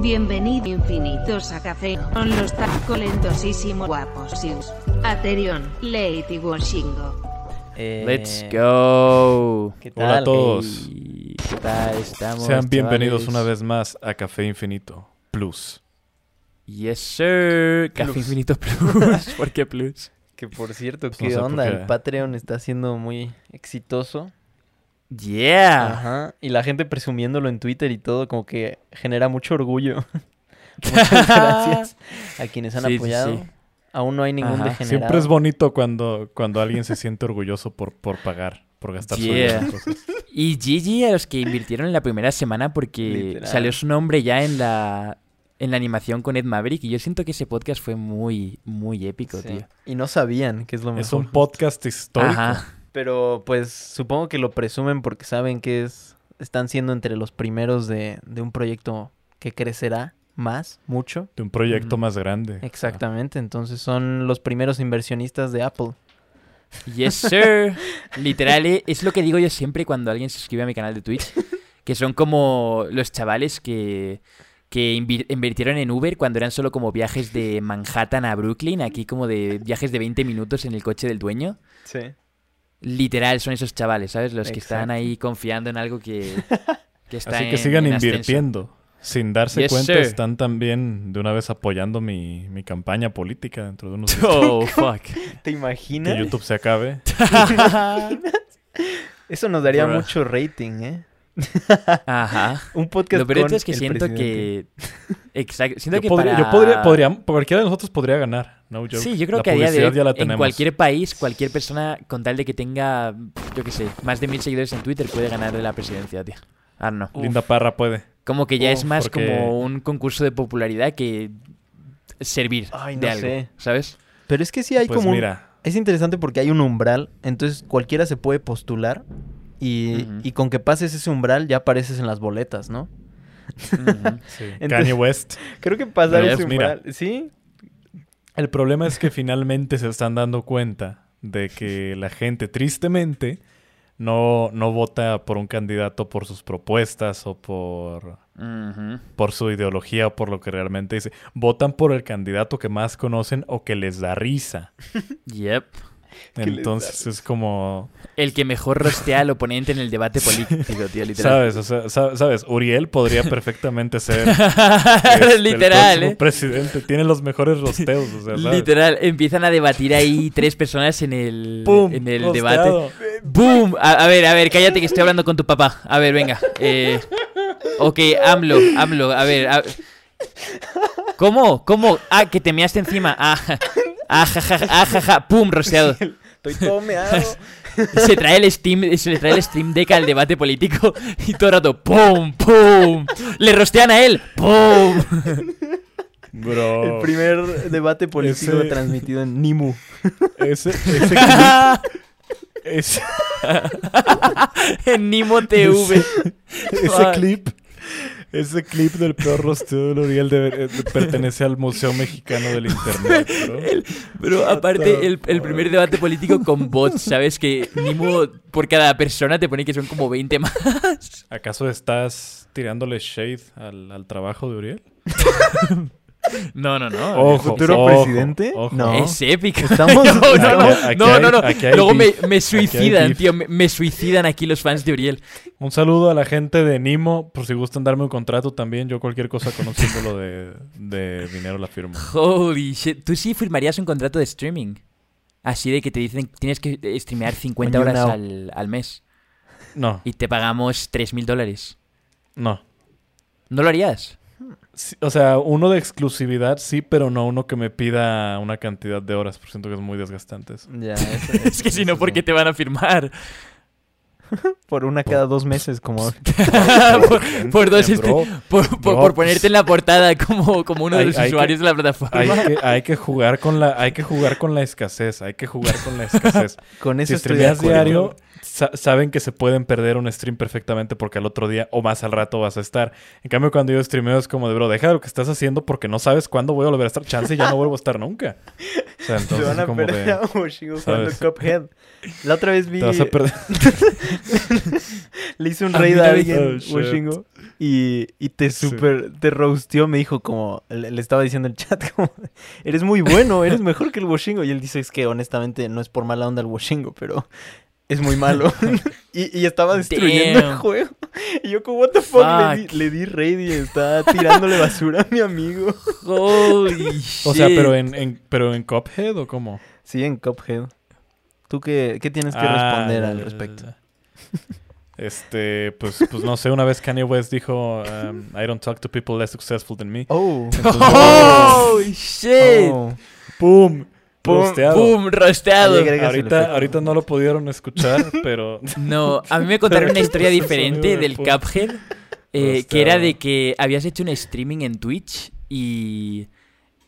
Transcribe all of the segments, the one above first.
Bienvenido infinitos a café con los tacolentosísimo guapos. Aterion, Lady Washingo. Eh, Let's go. ¿Qué tal? Hola a todos. Hey, ¿Qué tal estamos? Sean bienvenidos chavales? una vez más a Café Infinito Plus. Yes, sir. Café Plus. Infinito Plus. ¿Por qué Plus? Que por cierto, Pues no ¿qué sé onda? qué. El Patreon está siendo muy exitoso. Yeah. Ajá. Y la gente presumiéndolo en Twitter y todo, como que genera mucho orgullo. Muchas gracias a quienes han Sí, sí, apoyado. sí. Aún no hay ningún Ajá. degenerado. Siempre es bonito cuando, cuando alguien se siente orgulloso por, por pagar, por gastar su Yeah. dinero en cosas. Y GG a los que invirtieron en la primera semana porque Literal. salió su nombre ya en la en la animación con Ed Maverick y yo siento que ese podcast fue muy muy épico, Sí. tío. Y no sabían que es lo mejor. Es un podcast histórico. Ajá. Pero pues supongo que lo presumen porque saben que es están siendo entre los primeros de, de un proyecto que crecerá más, mucho. De un proyecto más grande. Exactamente, entonces son los primeros inversionistas de Apple. Yes, sir. Literal, eh, es lo que digo yo siempre cuando alguien se suscribe a mi canal de Twitch. Que son como los chavales que, que invi- invirtieron en Uber cuando eran solo como viajes de Manhattan a Brooklyn. Aquí como de viajes de 20 minutos en el coche del dueño. Sí. Literal, son esos chavales, ¿sabes? Los que están ahí confiando en algo que, que está Así que en- sigan en ascenso. invirtiendo. Sin darse Yes, cuenta, sir. están también de una vez apoyando mi, mi campaña política dentro de unos días. Oh, fuck. ¿Te Que imaginas? YouTube se acabe. Eso nos daría mucho rating, ¿eh? Ajá. Un podcast Lo peor con es que siento presidente. que... Exacto. Siento Yo, que podría, para... yo podría, podría- cualquiera de nosotros podría ganar. No joke. Sí, yo creo La que a día de hoy, en tenemos. cualquier país, cualquier persona con tal de que tenga, yo qué sé, más de mil seguidores en Twitter puede ganar la presidencia, tío. Ah, no. Linda Parra puede. Como que ya es más porque- como un concurso de popularidad que servir Ay, de no algo, sé. ¿sabes? Pero es que sí hay Pues como un- mira, Es interesante porque hay un umbral, entonces cualquiera se puede postular y, y con que pases ese umbral ya apareces en las boletas, ¿no? Sí, Entonces- Kanye West. Creo que pasar ese mira. umbral... ¿Sí? El problema es que finalmente se están dando cuenta de que la gente, tristemente, no, no vota por un candidato por sus propuestas o por, por su ideología o por lo que realmente dice. Votan por el candidato que más conocen o que les da risa. Yep. Entonces es como, El que mejor rostea al oponente en el debate político, tío, literal. ¿sabes? O sea, sa- ¿sabes? Uriel podría perfectamente ser este, el literal, próximo ¿eh? presidente. Tiene los mejores rosteos, o sea, ¿sabes? Literal, empiezan a debatir ahí tres personas en el, ¡Pum! en el Rosteado. debate. ¡Boom! A, a ver, a ver, cállate que estoy hablando con tu papá. A ver, venga. Eh, ok, AMLO, AMLO, a ver. a- ¿Cómo? ¿Cómo? Ah, que te measte encima. Ah, ja, ah, ja, ja, ah, ja, ja. ¡Pum! Rosteado. Estoy todo meado. Se trae el Steam, se le trae el Steam Deck al debate político y todo el rato ¡Pum! ¡Pum! Le rostean a él. ¡Pum! Bro. El primer debate político Ese- transmitido en Nimu. Ese, ese clip- ese- en Nimo TV. ese clip, ese clip del peor rosteo de Uriel debe- eh, pertenece al Museo Mexicano del Internet, bro. El- Pero aparte, el, el primer debate político con bots, ¿sabes? Que Nimo por cada persona te pone que son como 20 más. ¿Acaso estás tirándole shade al, al trabajo de Uriel? No, no, no. Ojo, futuro ojo, presidente? ojo. No. Es épico. Estamos- no, no, no, Aquí- no, hay- no, no. hay Luego me, suicidan, tío. Me, me suicidan aquí los fans de Uriel. Un saludo a la gente de Nimo, por si gustan darme un contrato también. Yo cualquier cosa con un símbolo de, de dinero la firmo. Holy shit. Tú sí firmarías un contrato de streaming. Así de que te dicen tienes que streamear 50 On you horas al, al mes. No, Y te pagamos 3.000 dólares. no. ¿No lo harías? Sí, o sea, uno de exclusividad sí, pero no uno que me pida una cantidad de horas, por siento que es muy desgastante eso. Ya, eso- Es que si no, ¿por qué te van a firmar? Por una cada dos meses, como... por, por dos este- Bro, por, por- bro, por pues- ponerte en la portada como, como uno de Hay- los hay que- usuarios de la plataforma. hay que, hay que jugar con la, hay que jugar con la escasez, hay que jugar con la escasez. Con eso si estoy de streameas acuerdo. diario, sa- saben que se pueden perder un stream perfectamente porque al otro día o más al rato vas a estar. En cambio, cuando yo streameo es como de, bro, deja lo que estás haciendo porque no sabes cuándo voy a volver a estar. Chance y ya no vuelvo a estar nunca. O sea, Se entonces van a como perder de... ¿sabes? Cuphead. La otra vez vi... Te vas a perder. le hice un raid a alguien, Oh. Washingo, y, y te Sí. super, te roasteó, me dijo como, le, le estaba diciendo en el chat como, eres muy bueno, eres mejor que el Washingo, y él dice, es que honestamente no es por mala onda el Washingo, pero es muy malo, y, y estaba destruyendo el juego, y yo como, what the fuck, Le, di, le di raid y está tirándole basura a mi amigo. Holy O sea, shit. pero en, en, pero en Cuphead o cómo? Sí, en Cuphead. ¿Tú qué, qué tienes que Ah, responder al respecto? Este, pues, pues no sé, una vez Kanye West dijo, um, I don't talk to people less successful than me. Oh, Holy shit. oh. ¡Pum! Pum, Rosteado. Ahorita, ahorita no lo pudieron escuchar, pero No, a mí me contaron una historia diferente del pum. Cuphead, eh, que era de que habías hecho un streaming en Twitch y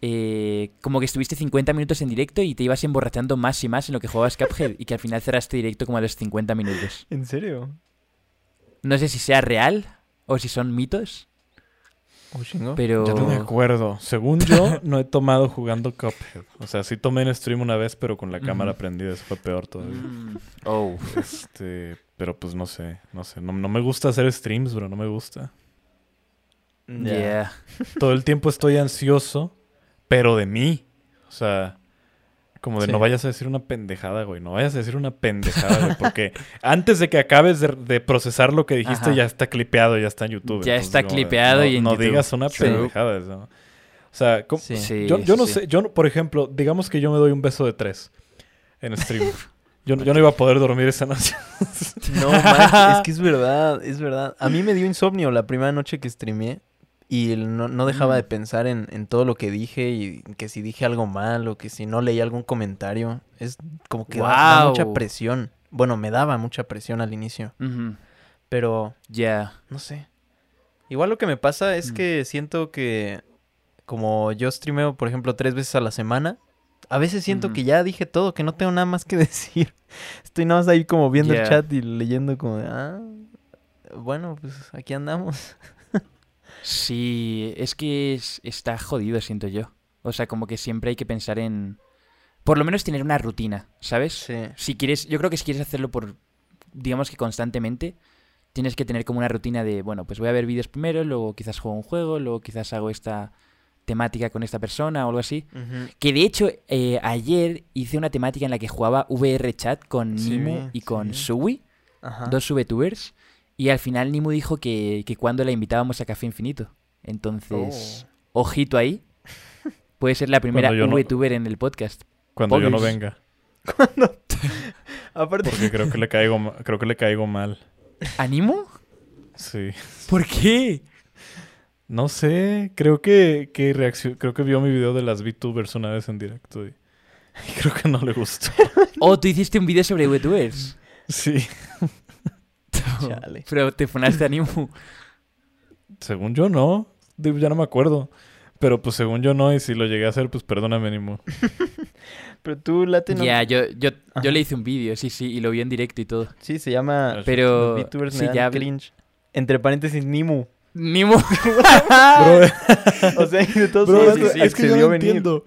eh, como que estuviste 50 minutos en directo y te ibas emborrachando más y más en lo que jugabas Cuphead y que al final cerraste directo como a los 50 minutos. ¿En serio? No sé si sea real o si son mitos, Pero... ya no me acuerdo. Según yo, no he tomado jugando Cuphead. O sea, sí tomé en stream una vez, pero con la cámara prendida. Eso fue peor todavía. Mm, Oh. Este, pero pues no sé, no sé. No, no me gusta hacer streams, bro, no me gusta. Yeah. Todo el tiempo estoy ansioso, pero de mí. O sea, como de Sí. no vayas a decir una pendejada, güey. No vayas a decir una pendejada, güey. Porque antes de que acabes de, de procesar lo que dijiste, Ajá. ya está clipeado, ya está en YouTube. Ya está de, clipeado no, y en No YouTube. digas una True. pendejada. ¿no? O sea, ¿cómo- Sí. Yo, yo no sí. sé, yo, por ejemplo, digamos que yo me doy un beso de tres en stream. yo, yo no iba a poder dormir esa noche. No, man, es que es verdad, es verdad. A mí me dio insomnio la primera noche que streameé y no, no dejaba de pensar en, en todo lo que dije y que si dije algo mal o que si no leí algún comentario. Es como que da, da mucha presión. Bueno, me daba mucha presión al inicio, pero Ya. no sé. Igual lo que me pasa es Mm. que siento que como yo streameo, por ejemplo, tres veces a la semana, a veces siento que ya dije todo, que no tengo nada más que decir. Estoy nada más ahí como viendo el chat y leyendo como ah, bueno, pues aquí andamos. Sí, es que es- está jodido, siento yo. O sea, como que siempre hay que pensar en... Por lo menos tener una rutina, ¿sabes? Sí. Si quieres, yo creo que si quieres hacerlo por, digamos que constantemente, tienes que tener como una rutina de, bueno, pues voy a ver vídeos primero, luego quizás juego un juego, luego quizás hago esta temática con esta persona o algo así. Que de hecho, eh, ayer hice una temática en la que jugaba VR chat con Sí, Nimu y con. Sui, Ajá. dos VTubers, y al final Nimu dijo que, que cuando la invitábamos a Café Infinito. Entonces, Oh. ojito ahí. Puede ser la primera Cuando no- VTuber en el podcast. Cuando yo no venga. Aparte, Porque creo que le caigo, creo que le caigo mal. ¿Animo? Sí. ¿Por qué? No sé, creo que, que reaccion- creo que vio mi video de las VTubers una vez en directo y, y creo que no le gustó. Oh, tú hiciste un vídeo sobre VTubers. Sí. Chale. Pero te funaste a Nimu. Según yo no. Digo, Ya no me acuerdo. Pero pues según yo no, y si lo llegué a hacer, pues perdóname, Nimo. pero tú late no... Ya, yo, yo, yo le hice un vídeo, sí, sí, y lo vi en directo y todo. Sí, se llama... Pero... Los VTubers sí, me dan ya... cringe. Entre paréntesis, Nimu. Nimu. Bro, O sea, de todos bro, modos, sí, sí, es que yo no venir. entiendo.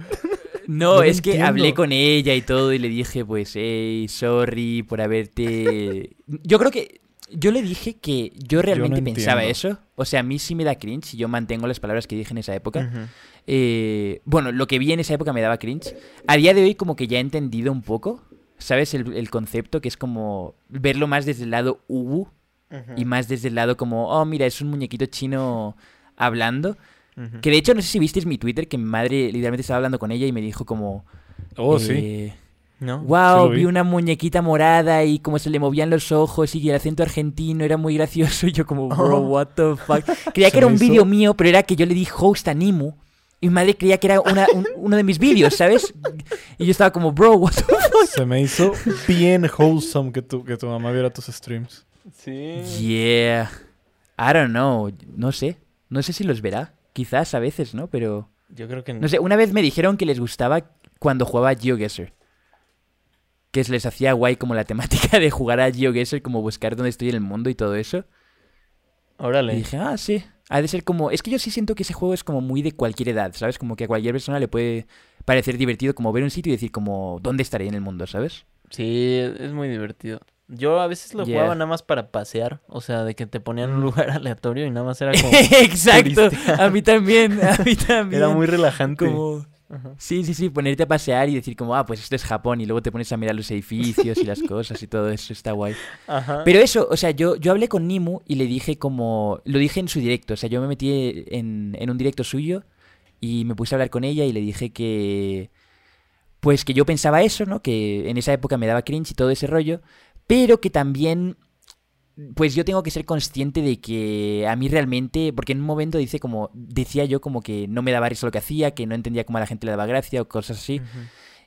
No, es que entiendo. hablé con ella y todo y le dije, pues, hey, sorry por haberte... Yo creo que... Yo le dije que yo realmente pensaba eso. O sea, a mí sí me da cringe y yo mantengo las palabras que dije en esa época. Eh, bueno, lo que vi en esa época me daba cringe. A día de hoy como que ya he entendido un poco, ¿sabes? El, el concepto que es como verlo más desde el lado Ubu y más desde el lado como, oh, mira, es un muñequito chino hablando. Que de hecho no sé si visteis mi Twitter, que mi madre literalmente estaba hablando con ella y me dijo como... Oh, sí. ¿No? Wow, vi. vi una muñequita morada y como se le movían los ojos y el acento argentino era muy gracioso. Y yo como, bro, Oh. what the fuck. Creía que era un vídeo mío, pero era que yo le di host a Nimu. Y mi madre creía que era una- un- uno de mis vídeos, ¿sabes? Y yo estaba como, bro, what the Se me hizo bien wholesome que tu, que tu mamá viera tus streams. Sí. Yeah. I don't know. No sé. No sé si los verá. Quizás a veces, ¿no? Pero... Yo creo que No sé, una vez me dijeron que les gustaba cuando jugaba GeoGuessr. Que se les hacía guay como la temática de jugar a GeoGuessr, como buscar dónde estoy en el mundo y todo eso. Y Órale. dije, ah, sí. Ha de ser como... Es que yo sí siento que ese juego es como muy de cualquier edad, ¿sabes? Como que a cualquier persona le puede parecer divertido como ver un sitio y decir como, ¿dónde estaré en el mundo, ¿sabes? Sí, es muy divertido. Yo a veces lo Yeah. jugaba nada más para pasear. O sea, de que te ponían en un lugar aleatorio y nada más era como. Exacto. turistear. A mí también, a mí también. era muy relajante. como... Ajá. Sí, sí, sí, ponerte a pasear y decir como, ah, pues esto es Japón y luego te pones a mirar los edificios y las cosas y todo eso, está guay. Ajá. Pero eso, o sea, yo, yo hablé con Nimu y le dije como, lo dije en su directo, o sea, yo me metí en, en un directo suyo y me puse a hablar con ella y le dije que, pues que yo pensaba eso, ¿no? Que en esa época me daba cringe y todo ese rollo, pero que también, pues yo tengo que ser consciente de que a mí realmente, porque en un momento dice como, decía yo como que no me daba risa lo que hacía, que no entendía cómo a la gente le daba gracia o cosas así.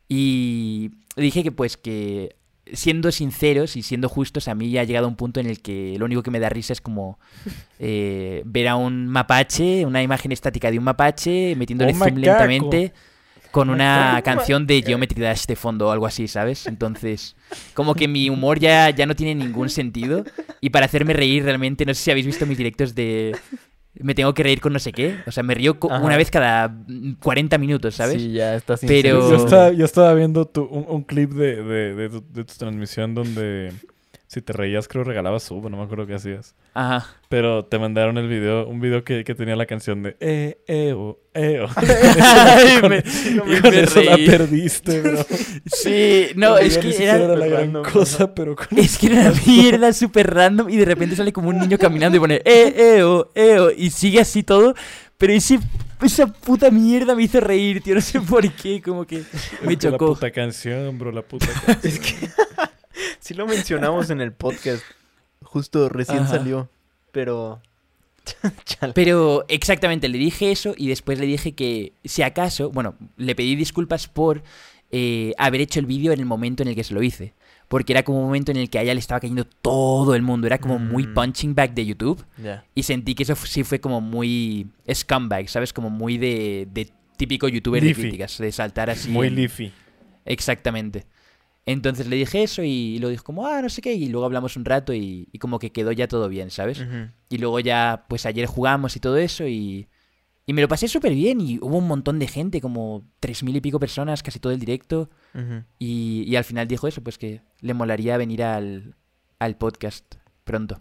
Y dije que pues que siendo sinceros y siendo justos, a mí ya ha llegado un punto en el que lo único que me da risa es como eh, ver a un mapache, una imagen estática de un mapache, metiéndole Un zoom macaco. lentamente con una canción de Geometry Dash de fondo o algo así, ¿sabes? Entonces, como que mi humor ya, ya no tiene ningún sentido. Y para hacerme reír realmente, no sé si habéis visto mis directos de... Me tengo que reír con no sé qué. O sea, me río Ajá. una vez cada mm, 40 minutos, ¿sabes? Sí, ya estás Pero- Yo estaba, yo estaba viendo tu- un, un clip de, de, de tu, de tu transmisión donde si te reías creo regalabas sub, no me acuerdo qué hacías. Ajá. Pero te mandaron el video, un video que, que tenía la canción de eh, eh, oh, eh, oh. Ay, Con- me- y con me eso la perdiste, bro. Sí, no, es que siquiera era, la gran random, cosa, pero con es que era una mierda súper random y de repente sale como un niño caminando y pone eh, eh, oh, eh, oh, y sigue así todo, pero ese, esa puta mierda me hizo reír, tío, no sé por qué, como que me Es que La chocó. puta canción, bro, la puta canción. Es que sí lo mencionamos en el podcast. Justo recién Ajá. salió. Pero. Pero exactamente, le dije eso y después le dije que si acaso, bueno, le pedí disculpas por eh, haber hecho el vídeo en el momento en el que se lo hice. Porque era como un momento en el que a ella le estaba cayendo todo el mundo. Era como muy Mm. punching back de YouTube. Ya. Y sentí que eso sí fue como muy scumbag, ¿sabes? Como muy de, de típico youtuber Leafy. de críticas, de saltar así. Muy en- leafy. Exactamente. Entonces le dije eso y lo dijo como, ah, no sé qué. Y luego hablamos un rato y, y como que quedó ya todo bien, ¿sabes? Y luego ya, pues ayer jugamos y todo eso y... Y me lo pasé súper bien y hubo un montón de gente, como tres mil y pico personas, casi todo el directo. Y, y al final dijo eso, pues que le molaría venir al, al podcast pronto.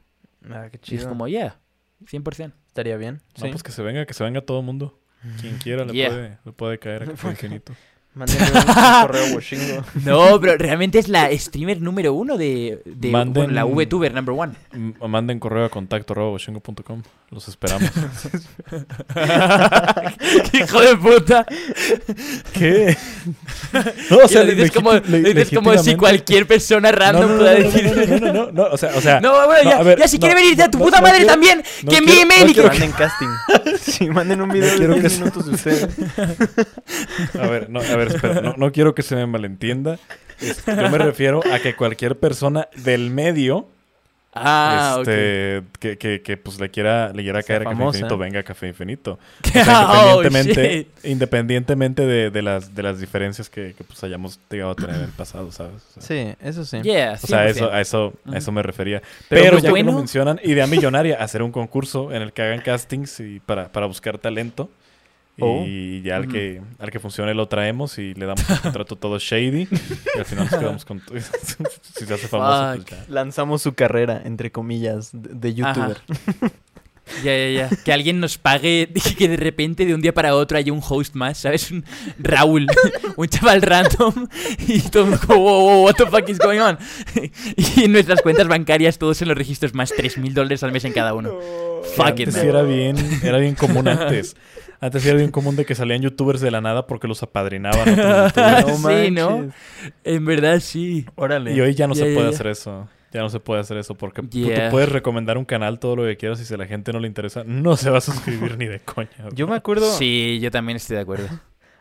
Ah, qué Y es chido. como, yeah, 100%. Estaría bien. No, Sí. pues que se venga, que se venga todo el mundo. Quien quiera le, Yeah. puede, le puede caer a Café Infinito. Mándenme un, correo Washingo. No, pero realmente es la streamer número uno de, de Manden- bueno, la VTuber number one. M- Manden correo a contacto arroba washingo.com. Los esperamos. Hijo de puta. ¿Qué? No, Y lo dices como, lo dices como si cualquier persona random no, no, pueda no, decir. no, no, no, no, no, o sea, o sea, No, bueno, no, ya, a ver, ya si no, quiere venir a tu no, puta no madre quiero- también, no que quiero- envíe email no y que... quiero- Manden casting. Sí, manden un video quiero de que 10 se- minutos de ustedes. a ver, no, a ver, espera, no, no quiero que se me malentienda. Es- Yo me refiero a que cualquier persona del medio Ah, este, que, que, que, pues le quiera, le quiera caer a Café. Infinito, venga a Café Infinito. O Oh, sea, independientemente, independientemente de, de las, de las diferencias que, que, pues hayamos llegado a tener en el pasado, ¿sabes? O sea, Sí, eso sí. Yeah, O sea, 100%. eso, a eso, a eso me refería. Pero Pero, pues ya que lo mencionan, idea millonaria, hacer un concurso en el que hagan castings y para, para buscar talento. Oh. Y ya al que, al que funcione lo traemos y le damos un contrato todo shady. y al final nos quedamos con... si se hace famoso, pues ya. Lanzamos su carrera, entre comillas, de, de youtuber. Ya, ya, ya. Que alguien nos pague y que de repente de un día para otro haya un host más, ¿sabes? Un Raúl, un chaval random y todo el mundo como, wow, wow, what the fuck is going on? Y en nuestras cuentas bancarias todos en los registros más 3.000 dólares al mes en cada uno. Fuck it, antes man. era bien, era bien común antes. Antes era bien común de que salían youtubers de la nada porque los apadrinaban otros youtubers. No Sí, ¿no? En verdad sí. Órale. Y hoy ya no se puede hacer eso. Ya no se puede hacer eso porque tú- puedes recomendar un canal todo lo que quieras y si a la gente no le interesa, no se va a suscribir ni de coña. Yo me acuerdo, Sí, yo también estoy de acuerdo.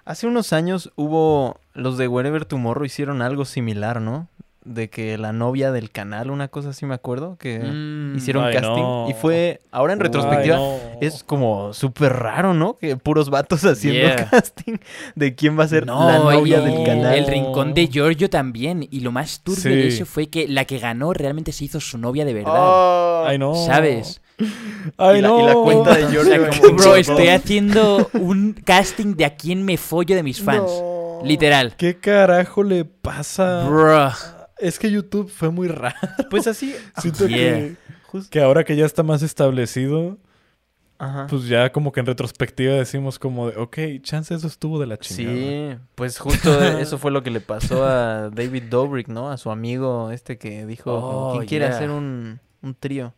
hace unos años hubo, los de Wherever Tomorrow hicieron algo similar, ¿no? De que la novia del canal, una cosa así me acuerdo, que Mm, hicieron Ay, casting. no. Y fue, ahora en retrospectiva, Ay, no. es como súper raro, ¿no? Que puros vatos haciendo Yeah. casting de quién va a ser No, la novia y del canal. El rincón de Giorgio también. Y lo más turbio Sí. de eso fue que la que ganó realmente se hizo su novia de verdad. Ay, no. ¿Sabes? Ay, Y la- no. y la cuenta de O Giorgio sea, como como, bro, estoy haciendo un casting de a quién me follo de mis fans. No. Literal. ¿Qué carajo le pasa? Bro. Es que YouTube fue muy raro. Pues así. Siento Yeah. que, que ahora que ya está más establecido, Ajá. pues ya como que en retrospectiva decimos como de, ok, chance eso estuvo de la chingada. Sí, pues justo eso fue lo que le pasó a David Dobrik, ¿no? A su amigo este que dijo, Oh, ¿quién quiere yeah. hacer un, un trío?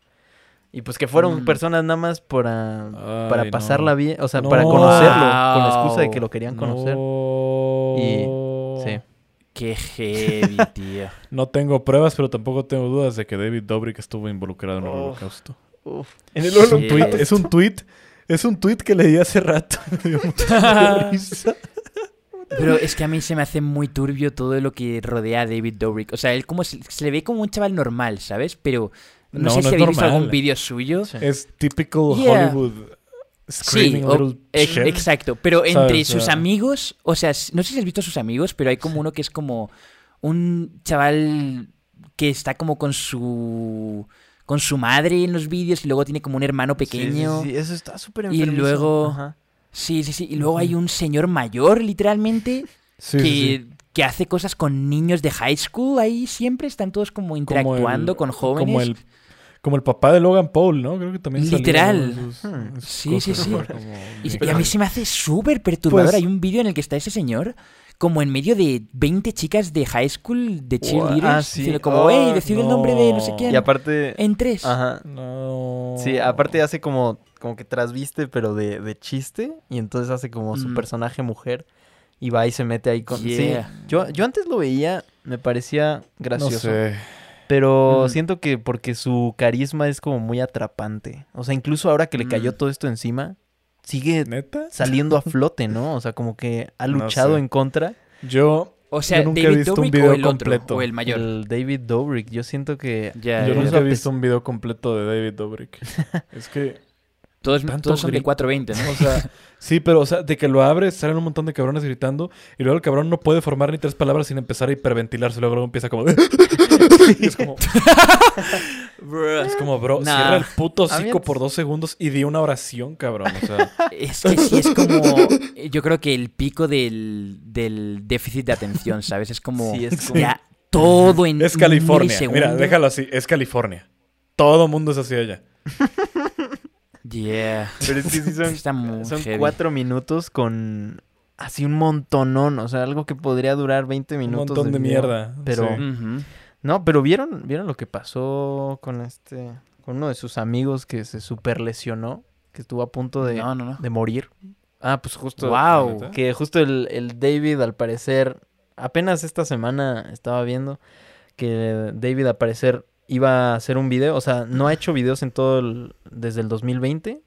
Y pues que fueron Mm. personas nada más para, Ay, para no. pasarla bien, o sea, No. para conocerlo, con la excusa de que lo querían conocer. No. Y- sí. Qué heavy, tío. No tengo pruebas, pero tampoco tengo dudas de que David Dobrik estuvo involucrado en el Oh. holocausto. Uf. En el Es un tweet, es un tweet, es un tweet que leí hace rato. Me dio mucha risa. Pero es que a mí se me hace muy turbio todo lo que rodea a David Dobrik. O sea, él como se, se le ve como un chaval normal, ¿sabes? Pero no, No, sé no si es habéis visto algún vídeo suyo. Sí. Es typical Yeah. Hollywood Sí, screaming o- little ex- shit. exacto. Pero entre O sus amigos, o sea, no sé si has visto a sus amigos, pero hay como uno que es como un chaval que está como con su con su madre en los vídeos y luego tiene como un hermano pequeño. Sí, sí, sí, eso está súper Y luego- Ajá. Sí, sí, sí. Y luego hay un señor mayor, literalmente, Sí, que, sí, sí. que hace cosas con niños de high school. Ahí siempre están todos como interactuando el- con jóvenes. Como el, como el papá de Logan Paul, ¿no? Creo que también Literal. sus- Hmm. sus Sí, sí, sí. como Y, y a mí se me hace súper perturbador. Pues- Hay un vídeo en el que está ese señor como en medio de 20 chicas de high school de cheerleaders. ah, sí. como, Oh, hey, decid el nombre de no sé no. quién. Y aparte... En tres. Ajá. No. Sí, aparte hace como, como que trasviste, pero de, de chiste. Y entonces hace como su Mm. personaje mujer. Y va y se mete ahí con... Yeah. Sí, yo, yo antes lo veía, me parecía No gracioso. sé. Pero Mm. siento que porque su carisma es como muy atrapante. O sea, incluso ahora que le cayó Mm. todo esto encima, sigue ¿Neta? saliendo a flote, ¿no? O sea, como que ha No luchado sé. en contra. Yo, O sea, Yo nunca he David visto un video o el completo. otro, o el mayor. El David Dobrik, yo siento que... Ya, yo nunca he visto un video completo de David Dobrik. es que, Todos, todos son de grito. 420, ¿no? o sea, sí, pero, o sea, de que lo abres, salen un montón de cabrones gritando y luego el cabrón no puede formar ni tres palabras sin empezar a hiperventilarse. Luego, luego empieza como... Y es como... Es como, bro, Nah. cierra el puto hocico por dos segundos y di una oración, cabrón. O sea, Es que sí, es como. Yo creo que el pico del, del déficit de atención, ¿sabes? Es como. Sí, es como- Ya todo en. es California. Mira, déjalo así. Es California. Todo mundo es así allá. Yeah. Pero es que sí son, son heavy. cuatro minutos con así un montonón. O sea, algo que podría durar 20 Un minutos. montón de mierda. Pero- sí. No, pero vieron, vieron lo que pasó con este, con uno de sus amigos que se super lesionó, que estuvo a punto de, No, no, no. de morir. Ah, pues justo. Wow. Que justo el, el David, al parecer, apenas esta semana estaba viendo que David, al parecer, iba a hacer un video. O sea, no ha hecho videos en todo el, desde el 2020.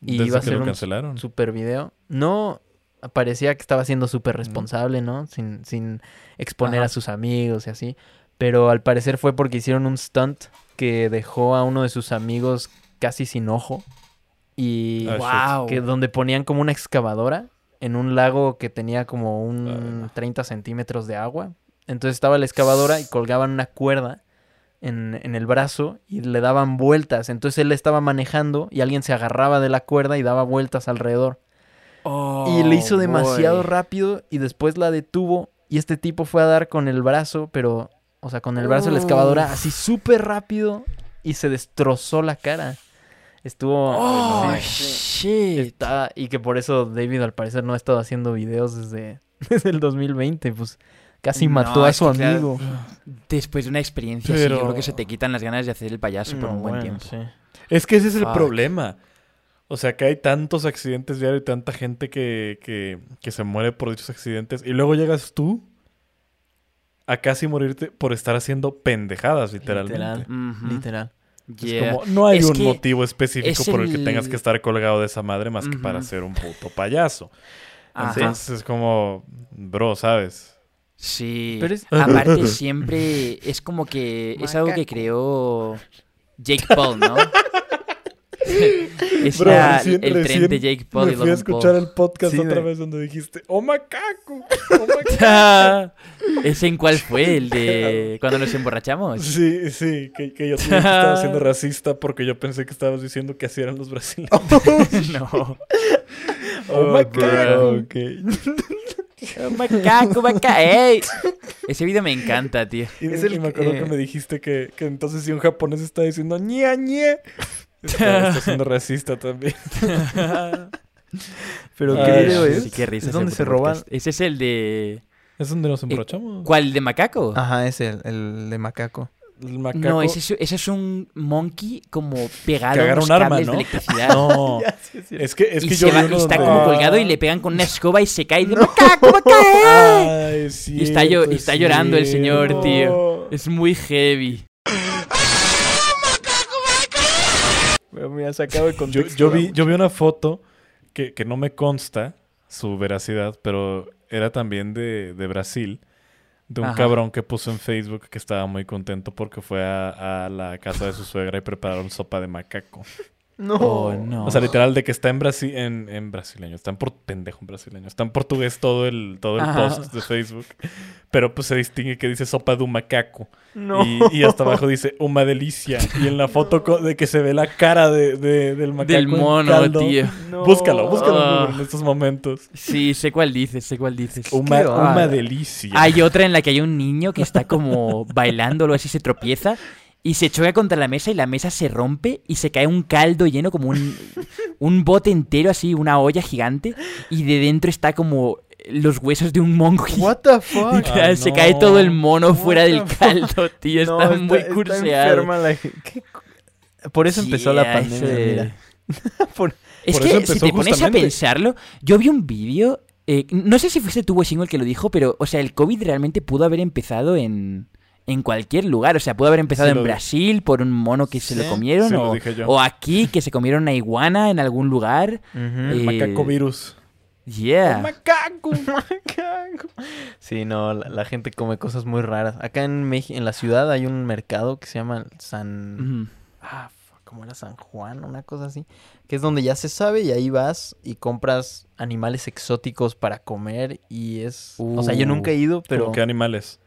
Y Desde iba a lo un cancelaron. super video. No parecía que estaba siendo súper responsable, ¿no? Sin, sin exponer Ajá. a sus amigos y así. Pero al parecer fue porque hicieron un stunt que dejó a uno de sus amigos casi sin ojo. Y Ah, Wow. que donde ponían como una excavadora en un lago que tenía como un Ah. 30 centímetros de agua. Entonces estaba la excavadora y colgaban una cuerda en, en el brazo y le daban vueltas. Entonces él estaba manejando y alguien se agarraba de la cuerda y daba vueltas alrededor. y le hizo Oh, demasiado boy. rápido y después la detuvo y este tipo fue a dar con el brazo, pero, o sea, con el brazo de la excavadora así súper rápido y se destrozó la cara. Estuvo... Oh, shit. Está, y que por eso David al parecer no ha estado haciendo videos desde, desde el 2020, pues casi No, mató a es su claro, amigo. Después de una experiencia así, yo creo que se te quitan las ganas de hacer el payaso por No, un buen bueno, tiempo. sí. Es que ese es el Fuck. problema. O sea, que hay tantos accidentes diarios y tanta gente que, que, que se muere por dichos accidentes. Y luego llegas tú a casi morirte por estar haciendo pendejadas, literalmente. Literal, literal. Es como, no hay Es un motivo específico es por el que tengas que estar colgado de esa madre más que para ser un puto payaso. Ajá. Entonces es como, bro, ¿sabes? Sí. Pero es- Aparte siempre es como que es algo que Macaco. creó Jake Paul, ¿no? es Bro, la- recién- el tren de Jake Paul Me y fui a escuchar Paul. el podcast Sí, otra vez donde dijiste, ¡Oh, macaco! ¡Oh, macaco! ¿Ese en cuál fue? ¿El de cuando nos emborrachamos? Sí, sí, que, que yo también estaba siendo racista porque yo pensé que estabas diciendo que así eran los brasileños. no. ¡Oh, macaco! bro, ok. Macaco, macaco. ¡Ey! Ese video me encanta, tío. Y, Es y el me acuerdo que- que me dijiste que, que entonces si un japonés está diciendo ñe, ñe, está, está siendo racista también. Pero Ay, ¿qué video es? Sí, qué risa ¿Es ese donde se roban? Ese es el de... ¿Es donde nos emborrachamos? ¿Cuál? ¿El de macaco? Ajá, es el, el de macaco. El macaco. No, ese es, ese es un monkey como pegado a agarra unos un arma, cables ¿no? de electricidad. No, es que, es y que yo va- uno y está donde- como colgado y le pegan con una escoba y se cae y dice, ¡Macaco, macaco! Ay, Y está, y está llorando el señor, tío. Es muy heavy. Me ha sacado de Yo, contexto. yo vi, yo vi una foto que, que no me consta su veracidad, pero era también de, de Brasil, de un Ajá. cabrón que puso en Facebook que estaba muy contento porque fue a, a la casa de su suegra y prepararon sopa de macaco. No. Oh, no. O sea, literal, de que está en Brasil, en, en brasileño, está en por pendejo en brasileño, está en portugués todo el, todo el Ajá. post de Facebook, pero pues se distingue que dice sopa de un macaco. No. Y, y hasta abajo dice una delicia. Y en la foto de que se ve la cara de, de- del macaco. Del mono, caldo. tío. No. Búscalo, búscalo en Ah. En estos momentos. Sí, sé cuál dices, sé cuál dices. Una, Qué una delicia. Hay otra en la que hay un niño que está como bailando o así, se tropieza y se choca contra la mesa y la mesa se rompe y se cae un caldo lleno como un, un bote entero así, una olla gigante y de dentro está como los huesos de un monkey. What the fuck? Literal, Ah, se no. cae todo el mono What fuera del caldo, tío. No, Está, muy curseado. la. ¿Qué co- Por eso empezó la pandemia, ese- mira. Por- Es Por que si te pones a pensarlo, yo vi un vídeo, eh, no sé si fuiste tú Washington el que lo dijo, pero, o sea, el COVID realmente pudo haber empezado en, en cualquier lugar. O sea, pudo haber empezado Sí, en Brasil por un mono que se Sí, lo comieron, sí, lo o, dije yo. o aquí que se comieron una iguana en algún lugar. Ujú. Eh, Macaco virus. Yeah. Macaco, macaco. Sí, no, la, la gente come cosas muy raras. Acá en México, en la ciudad hay un mercado que se llama San... Ujú. Ah, fuck, ¿cómo era San Juan? Una cosa así. Que es donde ya se sabe y ahí vas y compras animales exóticos para comer y es... O sea, yo nunca he ido, pero... ¿Cómo qué animales?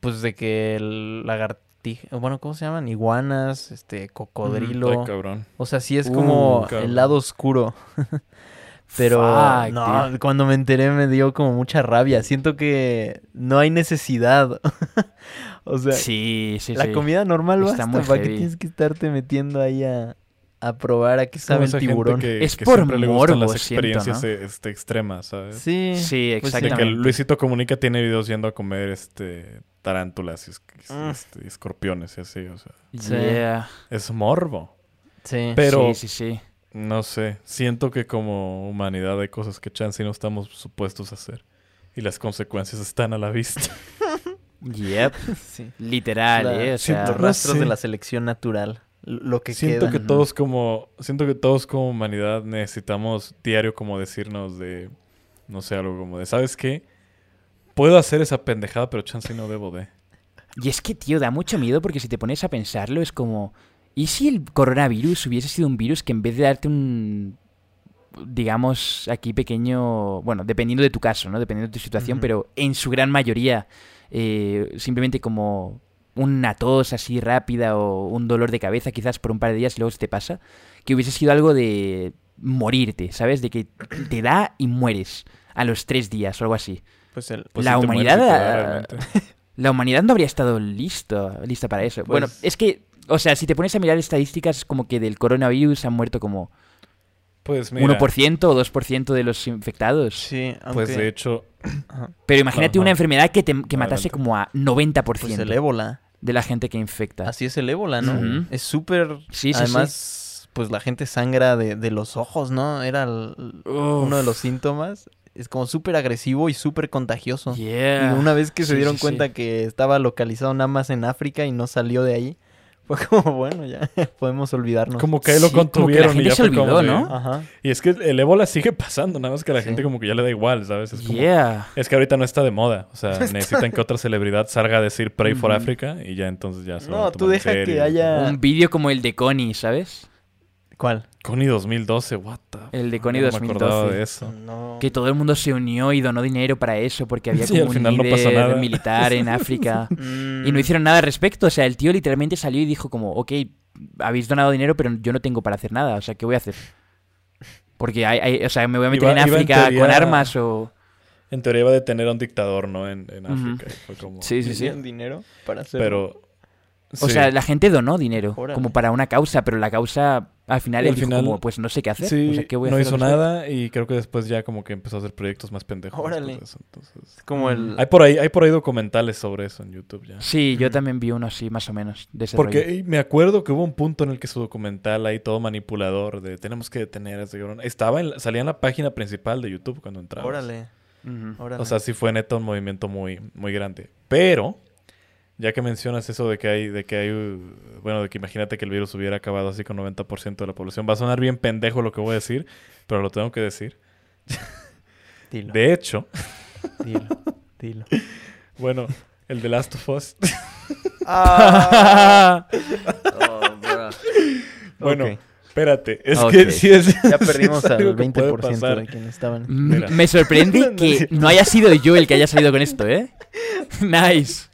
Pues de que el lagartija... Bueno, ¿cómo se llaman? Iguanas, este, cocodrilo. Ay, cabrón. O sea, sí es Uh, como el lado oscuro. Pero Fuck, no, tío. cuando me enteré me dio como mucha rabia. Siento que no hay necesidad. o sea, Sí, sí, la sí. comida normal Está basta. ¿Para qué tienes que estarte metiendo ahí a, a probar a qué sabe el tiburón? que, Es que por siempre le gustan morbo, las siento, experiencias ¿no? eh, este, extremas, ¿sabes? Sí. Sí, pues sí. De que exactamente. Luisito Comunica tiene videos yendo a comer este tarántulas y, Mm. este, escorpiones y así, o sea. Yeah. es morbo. Sí. Pero Sí, sí, sí. no sé, siento que como humanidad hay cosas que chance y no estamos supuestos a hacer y las consecuencias están a la vista. Yep. Sí. Literal, La- eh. O sea, Los rastros sé. de la selección natural. Lo que siento queda. que todos como siento que todos como humanidad necesitamos diario como decirnos de no sé, algo como de, ¿sabes qué? Puedo hacer esa pendejada, pero chance y no debo de. Y es que, tío, da mucho miedo porque si te pones a pensarlo es como... ¿Y si el coronavirus hubiese sido un virus que en vez de darte un... digamos, aquí pequeño... Bueno, dependiendo de tu caso, ¿no? Dependiendo de tu situación, pero en su gran mayoría eh, simplemente como una tos así rápida o un dolor de cabeza quizás por un par de días y luego se te pasa, que hubiese sido algo de morirte, ¿sabes? De que te da y mueres a los tres días o algo así. Pues el, Pues La humanidad. La humanidad no habría estado listo, lista para eso. bueno, Pues- es que, o sea, si te pones a mirar estadísticas, es como que del coronavirus han muerto como Pues mira, 1% o 2% de los infectados. Sí, aunque... pues de hecho. Pero imagínate Ajá. una enfermedad que, te, que matase como a 90% Pues el ébola. de la gente que infecta. Así es el ébola, ¿no? Es súper... Sí, sí, Además, pues la gente sangra de, de los ojos, ¿no? Era el- uno de los síntomas. Es como súper agresivo y súper contagioso. Yeah. Y una vez que se dieron sí, sí. cuenta que estaba localizado nada más en África y no salió de ahí, fue como, bueno, ya podemos olvidarnos. como que ahí lo Sí, como que la contuvieron y ya se fue como olvidó, de- ¿no? Ajá. Y es que el ébola sigue pasando, nada más que a la Sí. gente como que ya le da igual, ¿sabes? Es como, Yeah. Es que ahorita no está de moda. O sea, necesitan que otra celebridad salga a decir Pray for Ujú. Africa y ya entonces ya se lo van No, tú tomar en deja que haya- Un vídeo como el de Connie, ¿sabes? ¿Cuál? Connie 2012, what the... El de Connie no me acordaba 2012. de eso. No. Que todo el mundo se unió y donó dinero para eso porque había Sí, como al un final no líder pasó nada. militar en África. Mm, Y no hicieron nada al respecto. O sea, el tío literalmente salió y dijo como, ok, habéis donado dinero, pero yo no tengo para hacer nada. O sea, ¿qué voy a hacer? Porque hay, hay- o sea, me voy a meter Iba- en África teoría- con armas o... en teoría iba a detener a un dictador, ¿no? En. África. y fue como... Sí, sí, sí. Tenían dinero para hacerlo. Pero... O sí. sea, la gente donó dinero Órale. como para una causa, pero la causa al final, él al dijo final- como, pues no sé qué hacer. Sí, o sea, ¿qué voy a no hacer hizo nada y creo que después ya como que empezó a hacer proyectos más pendejos. Órale. de eso, entonces- Es como el... Hay por ahí, hay por ahí documentales sobre eso en YouTube ya. Sí, yo también vi uno así, más o menos, de ese Porque rollo. me acuerdo que hubo un punto en el que su documental ahí todo manipulador de tenemos que detener a ese cabrón. Estaba en, la- salía en la página principal de YouTube cuando entraba. Órale, órale. O sea, sí fue neta un movimiento muy, muy grande. Pero, ya que mencionas eso de que hay, de que hay, uh, bueno, de que imagínate que el virus hubiera acabado así con 90% de la población. Va a sonar bien pendejo lo que voy a decir, pero lo tengo que decir. dilo, De hecho, dilo, dilo. bueno, el de Last of Us. Ah. bueno, Ok. espérate, es Ok. que sí es. Ya perdimos es algo al que puede 20% pasar. de quienes estaban. Mm, Mira. Me sorprende que no haya sido yo el que haya salido con esto, ¿eh? nice.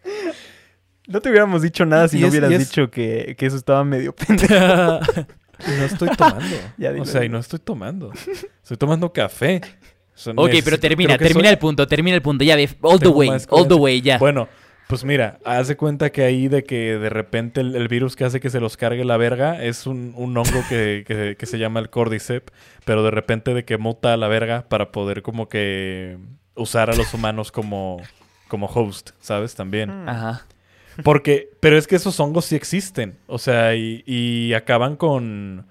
No te hubiéramos dicho nada si Y no es- hubieras es- dicho que, que eso estaba medio pendejo. Y no estoy tomando. Ya o sea, y no estoy tomando. Estoy tomando café. O sea, ok, necesito- pero termina, termina soy- el punto, termina el punto. Ya, ve, all the way, all the way, ya. Bueno, pues mira, haz de cuenta que ahí de que de repente el, el virus que hace que se los cargue la verga es un, un hongo que, que- que se llama el Cordyceps, pero de repente de que muta a la verga para poder como que usar a los humanos como, como host, ¿sabes? También. Mm. Ajá. Porque, pero es que esos hongos sí existen. O sea, y, y acaban con,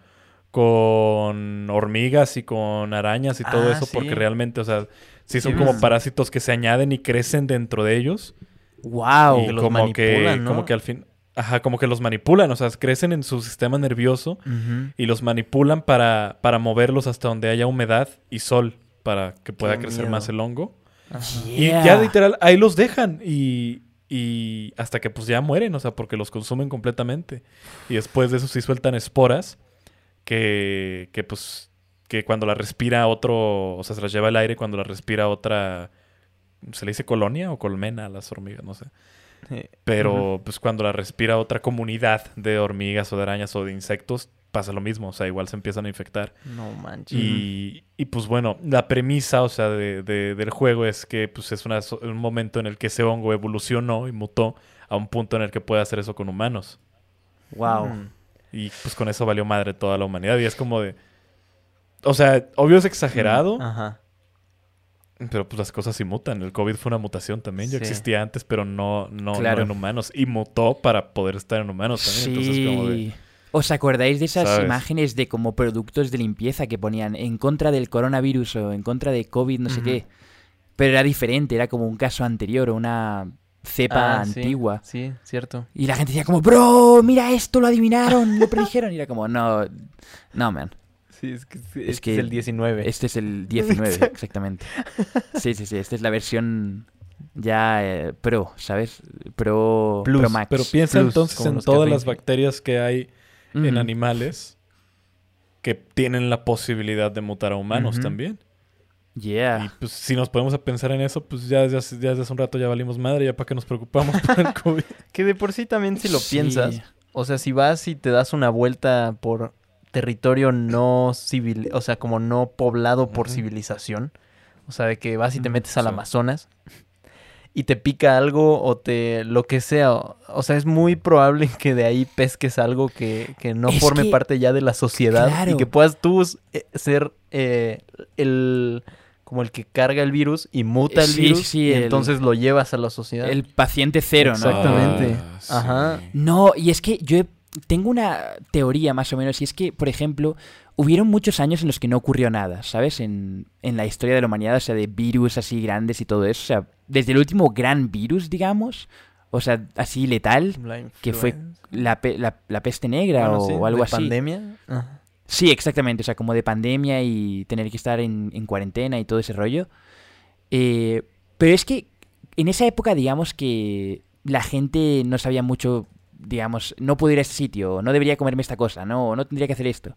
con hormigas y con arañas y todo Ah, eso, sí. porque realmente, o sea, sí son Sí, como parásitos que se añaden y crecen dentro de ellos. Wow. y que los como que, como que al fin, ajá, como que los manipulan, o sea, crecen en su sistema nervioso y los manipulan para, para moverlos hasta donde haya humedad y sol para que pueda Qué crecer miedo. más el hongo. Ajá. Y ya literal, ahí los dejan y, y hasta que pues ya mueren, o sea, porque los consumen completamente. Y después de eso sí sueltan esporas que, que pues, que cuando la respira otro, o sea, se las lleva el aire cuando la respira otra, ¿se le dice colonia o colmena a las hormigas? No sé. Pero pues cuando la respira otra comunidad de hormigas o de arañas o de insectos, pasa lo mismo, o sea, igual se empiezan a infectar. No manches. Y, y, pues bueno, la premisa, o sea, de, de- del juego es que pues es una un momento en el que ese hongo evolucionó y mutó a un punto en el que puede hacer eso con humanos. Wow. Mm. Y pues con eso valió madre toda la humanidad. Y es como de... O sea, obvio es exagerado, Ajá. pero pues las cosas sí mutan. El COVID fue una mutación también. Ya Sí. existía antes, pero no, no, no en humanos. Y mutó para poder estar en humanos también. Entonces como de... ¿Os acordáis de esas ¿Sabes? imágenes de como productos de limpieza que ponían en contra del coronavirus o en contra de COVID, no sé qué? Pero era diferente, era como un caso anterior o una cepa Ah, antigua. Sí, cierto. Y la gente decía como, bro, mira esto, lo adivinaron, lo predijeron. Y era como, no, no, man. Sí, es que, es, Es que que es el 19. Este es el 19, exactamente. Sí, sí, sí, esta es la versión ya eh, pro, ¿sabes? Pro, Plus, pro Max. Pero piensa Plus, entonces en todas las bacterias que hay en animales que tienen la posibilidad de mutar a humanos también. Y pues si nos podemos a pensar en eso, pues ya desde, hace, ya desde hace un rato ya valimos madre, ya para que nos preocupamos por el COVID. Que de por sí también si lo Sí. piensas, o sea, si vas y te das una vuelta por territorio no civil, o sea, como no poblado por civilización, o sea, de que vas y te metes al sí. Amazonas y te pica algo o te lo que sea, o, o sea, es muy probable que de ahí pesques algo que, que no Es forme que- parte ya de la sociedad y claro. que puedas tú eh, ser eh, el como el que carga el virus y muta el Sí, virus sí, y el- entonces lo llevas a la sociedad. El paciente cero, ¿no? Exactamente. Ah, sí. Ajá. No, y es que yo he- tengo una teoría más o menos, y es que, por ejemplo, hubieron muchos años en los que no ocurrió nada, ¿sabes? En, en la historia de la humanidad, o sea, de virus así grandes y todo eso. O sea, desde el último gran virus, digamos, o sea, así letal, que fue la, pe- la, la peste negra Bueno, o sí, algo de así. pandemia. Ajá. Sí, exactamente. O sea, como de pandemia y tener que estar en, en cuarentena y todo ese rollo. Eh, pero es que en esa época, digamos que la gente no sabía mucho, digamos, no puedo ir a este sitio, no debería comerme esta cosa, no, no tendría que hacer esto.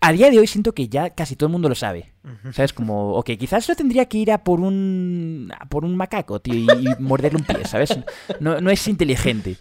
A día de hoy siento que ya casi todo el mundo lo sabe. ¿Sabes? Como, ok, quizás no tendría que ir a por un, a por un macaco, tío, y, y morderle un pie, ¿sabes? No, no es inteligente.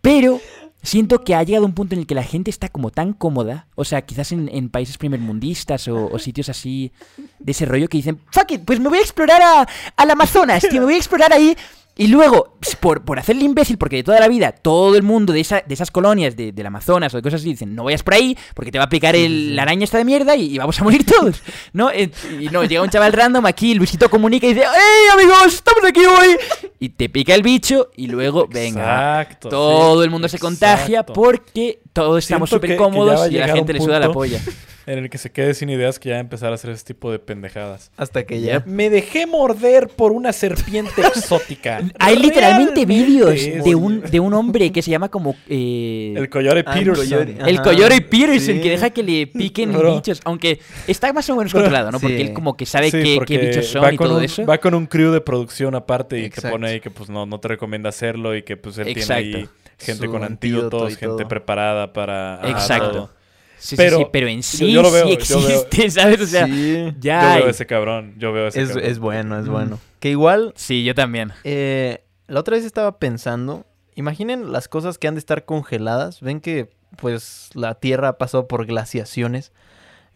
Pero siento que ha llegado un punto en el que la gente está como tan cómoda, o sea, quizás en, en países primermundistas o, o sitios así de ese rollo que dicen, fuck it, pues me voy a explorar a, al Amazonas, tío, me voy a explorar ahí. Y luego, ps, por, por hacerle imbécil, porque de toda la vida todo el mundo de, esa, de esas colonias de, del Amazonas o de cosas así dicen, no vayas por ahí porque te va a picar el, la araña esta de mierda y, y vamos a morir todos. ¿No? Eh, Y no, llega un chaval random aquí, Luisito comunica y dice, ¡Hey amigos! ¡Estamos aquí hoy! Y te pica el bicho y luego, venga, Exacto, todo sí, el mundo se contagia porque todos estamos súper cómodos y a la gente le suda la polla. En el que se quede sin ideas que ya va a empezar a hacer ese tipo de pendejadas. Hasta que ya. Me dejé morder por una serpiente exótica. Hay literalmente vídeos de un, de un hombre que se llama como... eh, El Coyote Ah, el Peterson. El Coyote Peterson, sí. que deja que le piquen Bro. bichos. Aunque está más o menos Bro, controlado, ¿no? Porque sí. él como que sabe Sí, qué, qué bichos son y todo un- eso. Va con un crew de producción aparte y que Exacto. pone ahí que pues no, no te recomienda hacerlo y que pues él Exacto. tiene ahí gente Su con antídoto antídotos, gente todo. preparada para... Exacto. todo. Sí, sí, Pero sí, pero en sí yo lo veo, sí veo- existe, ¿sabes? O sea, sí, ya Yo hay. veo ese cabrón, yo veo ese es, cabrón. es bueno, es Mm. bueno. Que igual, Sí, yo también. eh, la otra vez estaba pensando, imaginen las cosas que han de estar congeladas. Ven que, pues, la Tierra ha pasado por glaciaciones.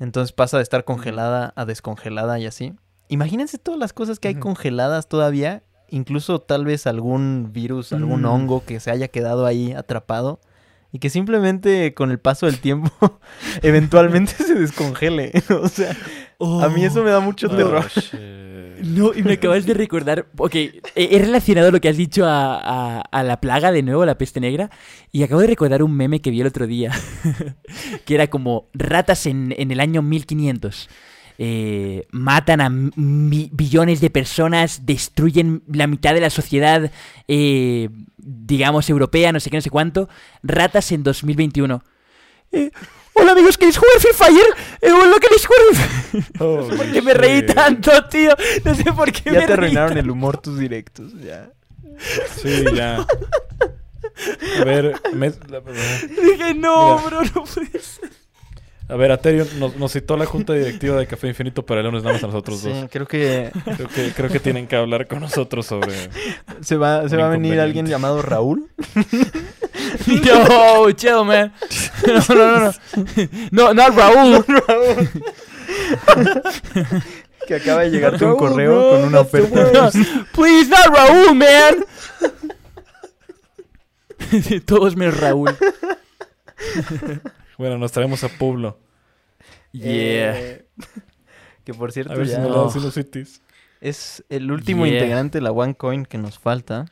Entonces pasa de estar congelada a descongelada y así. Imagínense todas las cosas que hay congeladas todavía. Incluso tal vez algún virus, algún Mm. hongo que se haya quedado ahí atrapado. Y que simplemente con el paso del tiempo eventualmente se descongele. o sea, a mí eso me da mucho Oh, terror. shit. No, y me acabas de recordar, ok, he he relacionado lo que has dicho a, a- a la plaga de nuevo, la peste negra, y acabo de recordar un meme que vi el otro día, que era como ratas en, en el año 1500. Eh, matan a mi- billones de personas, destruyen la mitad de la sociedad, eh, digamos, europea, no sé qué, no sé cuánto. Ratas en 2021. Eh, Hola amigos, ¿queréis jugar Free Fire? Eh, ¿Lo queréis jugar? Holy ¿Por qué me reí tanto, tío? No sé por qué me Ya te reí arruinaron tanto. el humor tus directos. Ya. Sí, ya. A ver, me- Dije, no, Mira. bro, no puede ser. A ver, Aterio nos, nos citó la junta directiva de Café Infinito para el lunes, nada más a nosotros Sí, dos. creo que Creo que, creo que tienen que hablar con nosotros sobre... se va, se Un va a venir alguien llamado Raúl. Yo, chill, man. No, no, no, no. No, no, Raúl. Que acaba de llegarte un Raúl, correo bro, con una oferta. Please, not Raúl, man. Todos menos Raúl. Bueno, nos traemos a Pueblo. Yeah. Eh, que por cierto A ver si no dan sinusitis. es el último Yeah. integrante de la OneCoin que nos falta.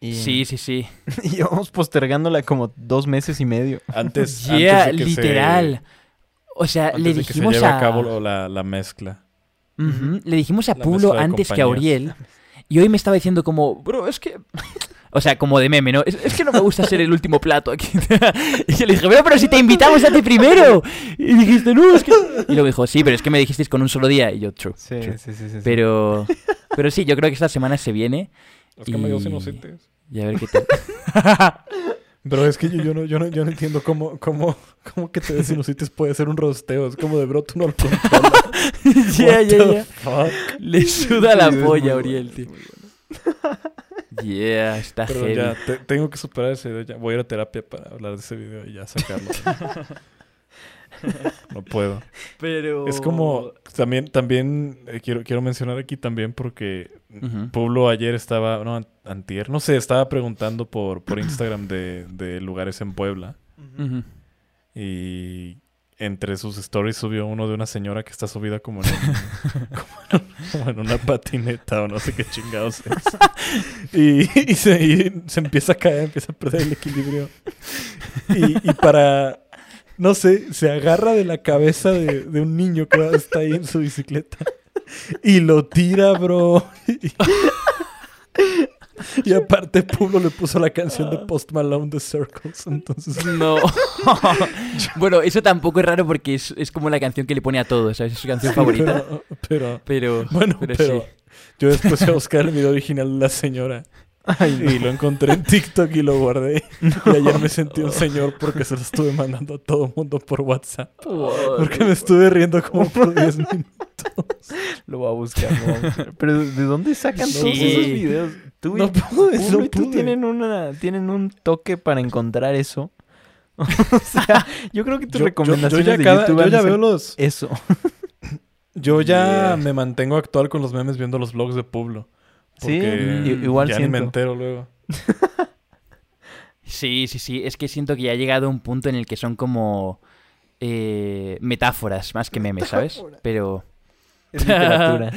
Y, Sí, sí, sí. y vamos postergándola como dos meses y medio. Antes, Yeah, antes de que literal. Se, O sea, antes le de que se dijimos lleve a... a cabo la, la mezcla. Le dijimos a Pulo antes que a. Uriel. Y hoy me estaba diciendo como, bro, es que... O sea, como de meme, ¿no? Es, es que no me gusta ser el último plato aquí. y yo le dije, pero, pero si te invitamos a ti primero. Y dijiste, no, es que... Y luego dijo, sí, pero es que me dijisteis con un solo día. Y yo, true. Sí, true. sí, sí, sí. Pero, pero sí, yo creo que esta semana se viene. Es que me dio Y- sinusitis. Y a ver qué tal. Pero es que yo, yo no, yo, no, yo no entiendo cómo, cómo, cómo que te sinusitis puede ser un rosteo. Es como de bro, tú no lo controlas. Ya, What ya, the ya. fuck? Le suda la polla Uriel, tío. Yeah, está heavy. ya, te- tengo que superar ese video. ya. Voy a ir a terapia para hablar de ese video y ya sacarlo. no puedo. Pero... Es como, también, también eh, quiero, quiero mencionar aquí también porque Ujú. Pueblo ayer estaba, no, an- antier, no sé, estaba preguntando por, por Instagram de, de lugares en Puebla y entre sus stories subió uno de una señora que está subida como en, un- como en, como en una patineta o no sé qué chingados es. Y, y se, y se empieza a caer, empieza a perder el equilibrio. Y, y para, no sé, se agarra de la cabeza de, de un niño que está ahí en su bicicleta y lo tira, bro. Y, y aparte Pueblo le puso la canción de Post Malone The Circles, entonces... No. bueno, eso tampoco es raro porque es, es como la canción que le pone a todos, ¿sabes? Es su canción favorita. Pero, pero- Pero, bueno, pero, pero, sí. yo después fui a buscar el video original de la señora y lo encontré en TikTok y lo guardé. Y ayer me sentí un señor porque se lo estuve mandando a todo el mundo por WhatsApp. Porque me estuve riendo como por 10 minutos. Lo voy a buscar. lo voy a buscar. Pero ¿de dónde sacan Sí. todos esos videos? Tú y, No pude, Pulo no y tú tienen, una, tienen un toque para encontrar eso. o sea, yo creo que tus Yo- yo- recomendaciones yo ya de cada- YouTube yo han ya de veo los... eso. Yo ya Yeah. me mantengo actual con los memes viendo los vlogs de Publo. Sí, igual ya ni me entero luego. Sí, sí, sí. Es que siento que ya ha llegado un punto en el que son como eh, metáforas más que memes, ¿sabes? Pero Es literatura,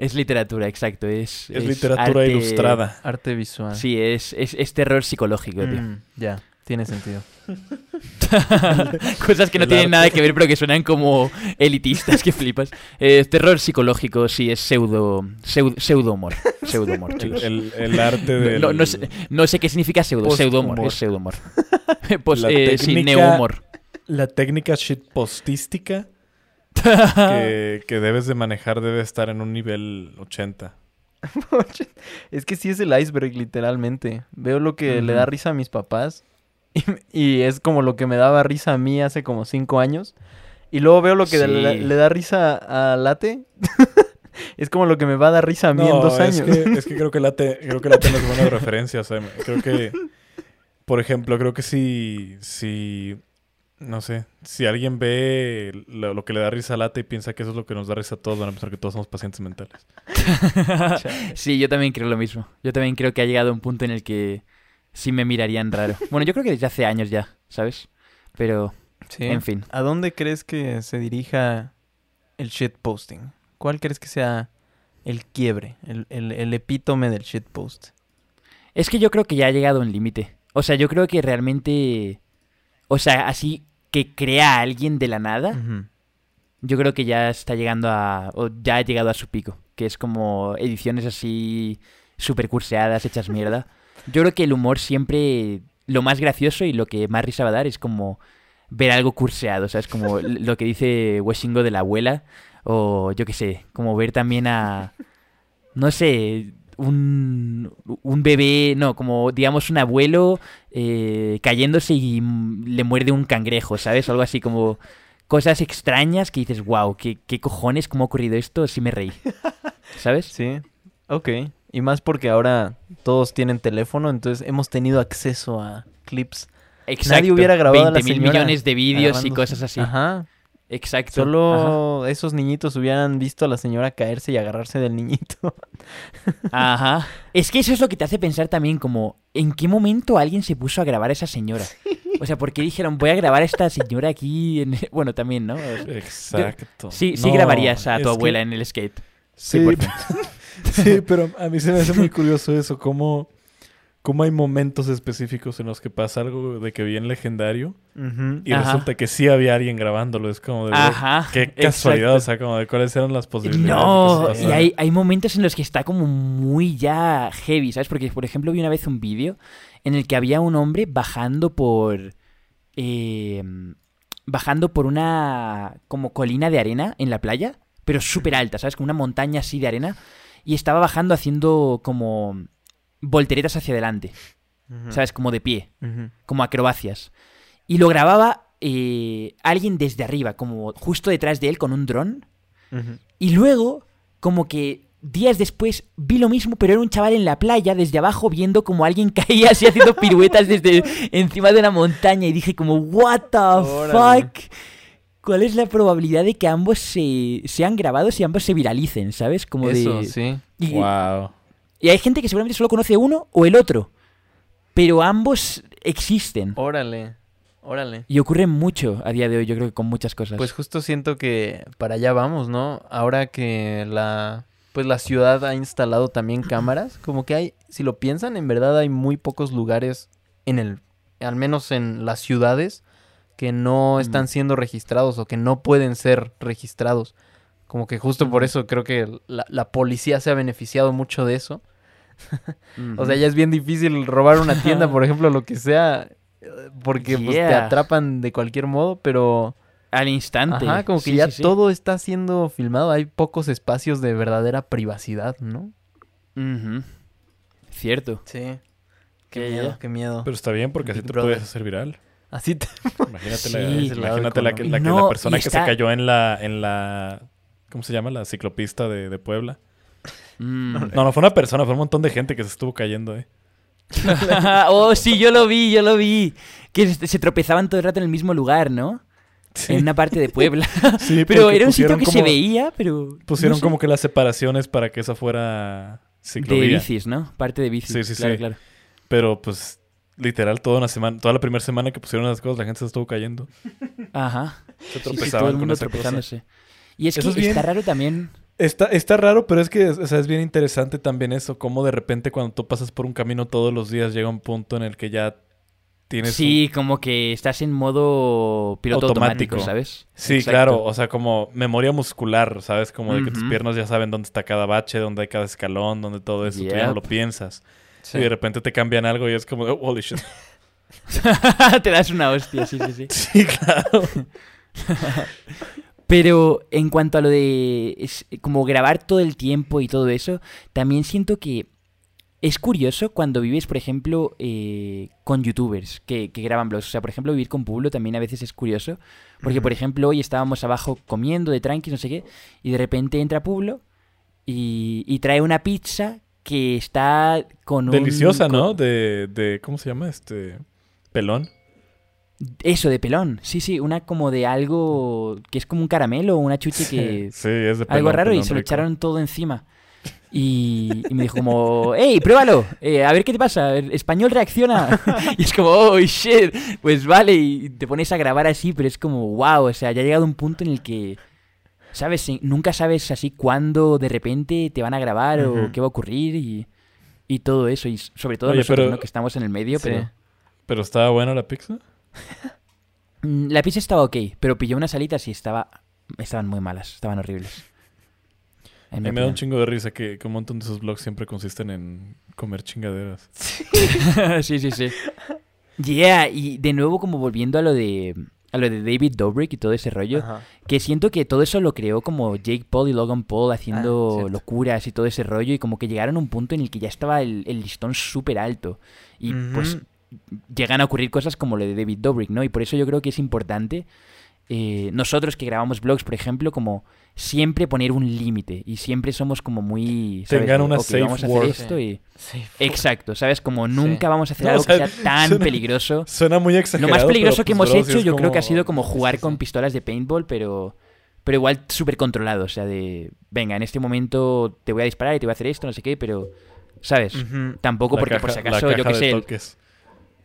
es literatura, exacto. Es, Es, literatura arte- ilustrada. arte visual. Sí, es, es, es terror psicológico, tío. Mm, ya, tiene sentido. Cosas que no El tienen arte. nada que ver, pero que suenan como elitistas, que flipas. Eh, terror psicológico, sí, es pseudo, pseudo, pseudo humor. Pseudo humor, El, chicos. el- el arte del... No, no sé, no sé qué significa pseudo, pseudo humor, es pseudo humor. pues, La eh, sí, técnica- neo humor. La técnica shitpostística que, que debes de manejar debe estar en un nivel 80. es que sí es el iceberg, literalmente. Veo lo que le da risa a mis papás. Y, y es como lo que me daba risa a mí hace como cinco años. Y luego veo lo que Sí. le, le da risa a Late. es como lo que me va a dar risa a mí en dos es años. que, es que creo que Late, creo que Late no es buena referencia. O sea, creo que, por ejemplo, creo que si, si, no sé, si alguien ve lo, lo que le da risa a Late y piensa que eso es lo que nos da risa a todos, van a pensar que todos somos pacientes mentales. sí, yo también creo lo mismo. Yo también creo que ha llegado un punto en el que sí me mirarían raro. Bueno, yo creo que desde hace años ya, ¿sabes? Pero, Sí. en fin. ¿A dónde crees que se dirija el shitposting? ¿Cuál crees que sea el quiebre, el, el- el epítome del shitpost? Es que yo creo que ya ha llegado un límite. O sea, yo creo que realmente... O sea, así que crea a alguien de la nada, yo creo que ya está llegando a... o ya ha llegado a su pico. Que es como ediciones así super curseadas, hechas mierda. Yo creo que el humor siempre... Lo más gracioso y lo que más risa va a dar es como ver algo curseado, ¿sabes? Como lo que dice Weshingo de la abuela. O yo qué sé, como ver también a... No sé, un, un bebé, no, como digamos un abuelo eh, cayéndose y le muerde un cangrejo, ¿sabes? Algo así como cosas extrañas que dices, wow, ¿qué, qué cojones? ¿Cómo ha ocurrido esto? Sí me reí, ¿sabes? Sí, ok. Y más porque ahora todos tienen teléfono, entonces hemos tenido acceso a clips. Exacto. hubiera grabado a la 20 mil millones de vídeos y cosas así. Ajá. Exacto. Solo esos niñitos hubieran visto a la señora caerse y agarrarse del niñito. Ajá. Es que eso es lo que te hace pensar también como, ¿en qué momento alguien se puso a grabar a esa señora? O sea, ¿por qué dijeron, voy a grabar a esta señora aquí? En... Bueno, también, ¿no? Exacto. Sí, sí No, grabarías a tu que- abuela en el skate. Sí, 100%. sí, pero a mí se me hace muy curioso eso, cómo, cómo hay momentos específicos en los que pasa algo de que bien legendario y Ajá. resulta que sí había alguien grabándolo. Es como de, Ajá, qué casualidad, exacto. o sea, como de cuáles eran las posibilidades. No, y hay, hay momentos en los que está como muy ya heavy, ¿sabes? Porque, por ejemplo, vi una vez un vídeo en el que había un hombre bajando por... eh, bajando por una como colina de arena en la playa, pero súper alta, ¿sabes? Como una montaña así de arena. Y estaba bajando haciendo como volteretas hacia adelante. ¿sabes? Como de pie, como acrobacias. Y lo grababa eh, alguien desde arriba, como justo detrás de él con un dron. Y luego, como que días después vi lo mismo, pero era un chaval en la playa, desde abajo, viendo como alguien caía así haciendo piruetas desde encima de una montaña. Y dije como, what the Órale. fuck? ¿Cuál es la probabilidad de que ambos se, sean grabados y ambos se viralicen, ¿sabes? Como Eso, de... sí. Y, Wow. Y hay gente que seguramente solo conoce uno o el otro. Pero ambos existen. Órale. Órale. Y ocurre mucho a día de hoy, yo creo que con muchas cosas. Pues justo siento que para allá vamos, ¿no? Ahora que la pues la ciudad ha instalado también cámaras, como que hay, si lo piensan, en verdad hay muy pocos lugares en el al menos en las ciudades que no están Mm. siendo registrados o que no pueden ser registrados. Como que justo por eso creo que la, la policía se ha beneficiado mucho de eso. O sea, ya es bien difícil robar una tienda, por ejemplo, lo que sea, eh, porque pues, te atrapan de cualquier modo, pero Al instante. Ajá, como que Sí, ya sí, sí. todo está siendo filmado. Hay pocos espacios de verdadera privacidad, ¿no? Cierto. Sí. Qué miedo, ya. qué miedo. Pero está bien porque así Big te Brother. puedes hacer viral. Así te... Imagínate, Sí. la, imagínate la, que, la, la persona que se cayó en la, en la ¿Cómo se llama? La ciclopista de, de Puebla. Mm. No, no fue una persona, fue un montón de gente que se estuvo cayendo, ¿eh? oh, sí, yo lo vi, yo lo vi. Que se tropezaban todo el rato en el mismo lugar, ¿no? Sí. En una parte de Puebla. Sí, pero era un sitio que se veía, pero... Pusieron no sé. como que las separaciones para que esa fuera De ciclovía. bicis, ¿no? Parte de bicis. Sí, sí, claro, sí. claro. Pero pues literal toda una semana, toda la primera semana que pusieron las cosas, la gente se estuvo cayendo. Ajá. Se Sí, sí, tropezaban todo el con mundo cosa. Y es Eso que es bien- está raro también... Está, está raro, pero es que o sea, es bien interesante también eso, cómo de repente cuando tú pasas por un camino todos los días llega un punto en el que ya tienes Sí, como que estás en modo piloto automático, Automático. ¿sabes? Sí, Exacto. claro, o sea, como memoria muscular, ¿sabes? Como de que tus piernas ya saben dónde está cada bache, dónde hay cada escalón, dónde todo eso, tú ya no lo piensas. Sí. Y de repente te cambian algo y es como, oh, holy shit. Te das una hostia, sí, sí, sí. Sí, claro. Pero en cuanto a lo de es- como grabar todo el tiempo y todo eso, también siento que es curioso cuando vives, por ejemplo, eh, con youtubers que, que graban blogs. O sea, por ejemplo, vivir con Pablo también a veces es curioso. Porque, por ejemplo, hoy estábamos abajo comiendo de tranqui, no sé qué, y de repente entra Pablo y, y trae una pizza que está con un... Deliciosa, con- ¿no? De, de, ¿cómo se llama? Este, pelón. Eso, de pelón. Sí, sí, una como de algo que es como un caramelo o una chuche que... Sí, es de pelón. algo raro y se lo rico. echaron todo encima. Y, y me dijo como, hey, pruébalo, eh, a ver qué te pasa, el español reacciona. y es como, oh, shit, pues vale, y te pones a grabar así, pero es como, wow, o sea, ya ha llegado un punto en el que, ¿sabes? Nunca sabes así cuándo de repente te van a grabar o qué va a ocurrir y, y todo eso, y sobre todo Oye, nosotros, pero- ¿no? que estamos en el medio, Sí. pero... Pero estaba buena la pizza. Mm, La pizza estaba ok, pero pilló unas alitas y estaba, estaban muy malas, estaban horribles. En me da un chingo de risa que, que un montón de esos vlogs siempre consisten en comer chingaderas. sí, sí, sí. Yeah, y de nuevo como volviendo a lo de a lo de David Dobrik y todo ese rollo, Ajá. que siento que todo eso lo creó como Jake Paul y Logan Paul haciendo Ah, locuras y todo ese rollo y como que llegaron a un punto en el que ya estaba el, el listón súper alto y pues. Llegan a ocurrir cosas como lo de David Dobrik, ¿no? Y por eso yo creo que es importante eh, nosotros que grabamos vlogs, por ejemplo, como siempre poner un límite y siempre somos como muy... ¿sabes? Tengan una "Ok, safe vamos a hacer word". esto y... Sí. Exacto, ¿sabes? Como nunca vamos a hacer No, algo o sea, que sea tan suena- peligroso. Suena muy Lo exagerado. más peligroso que pues, hemos hecho yo creo que ha sido como jugar sí, con sí. pistolas de paintball, pero pero igual súper controlado. O sea, de, venga, en este momento te voy a disparar y te voy a hacer esto, no sé qué, pero, ¿sabes? Tampoco la porque caja- por si la acaso, yo qué sé, toques.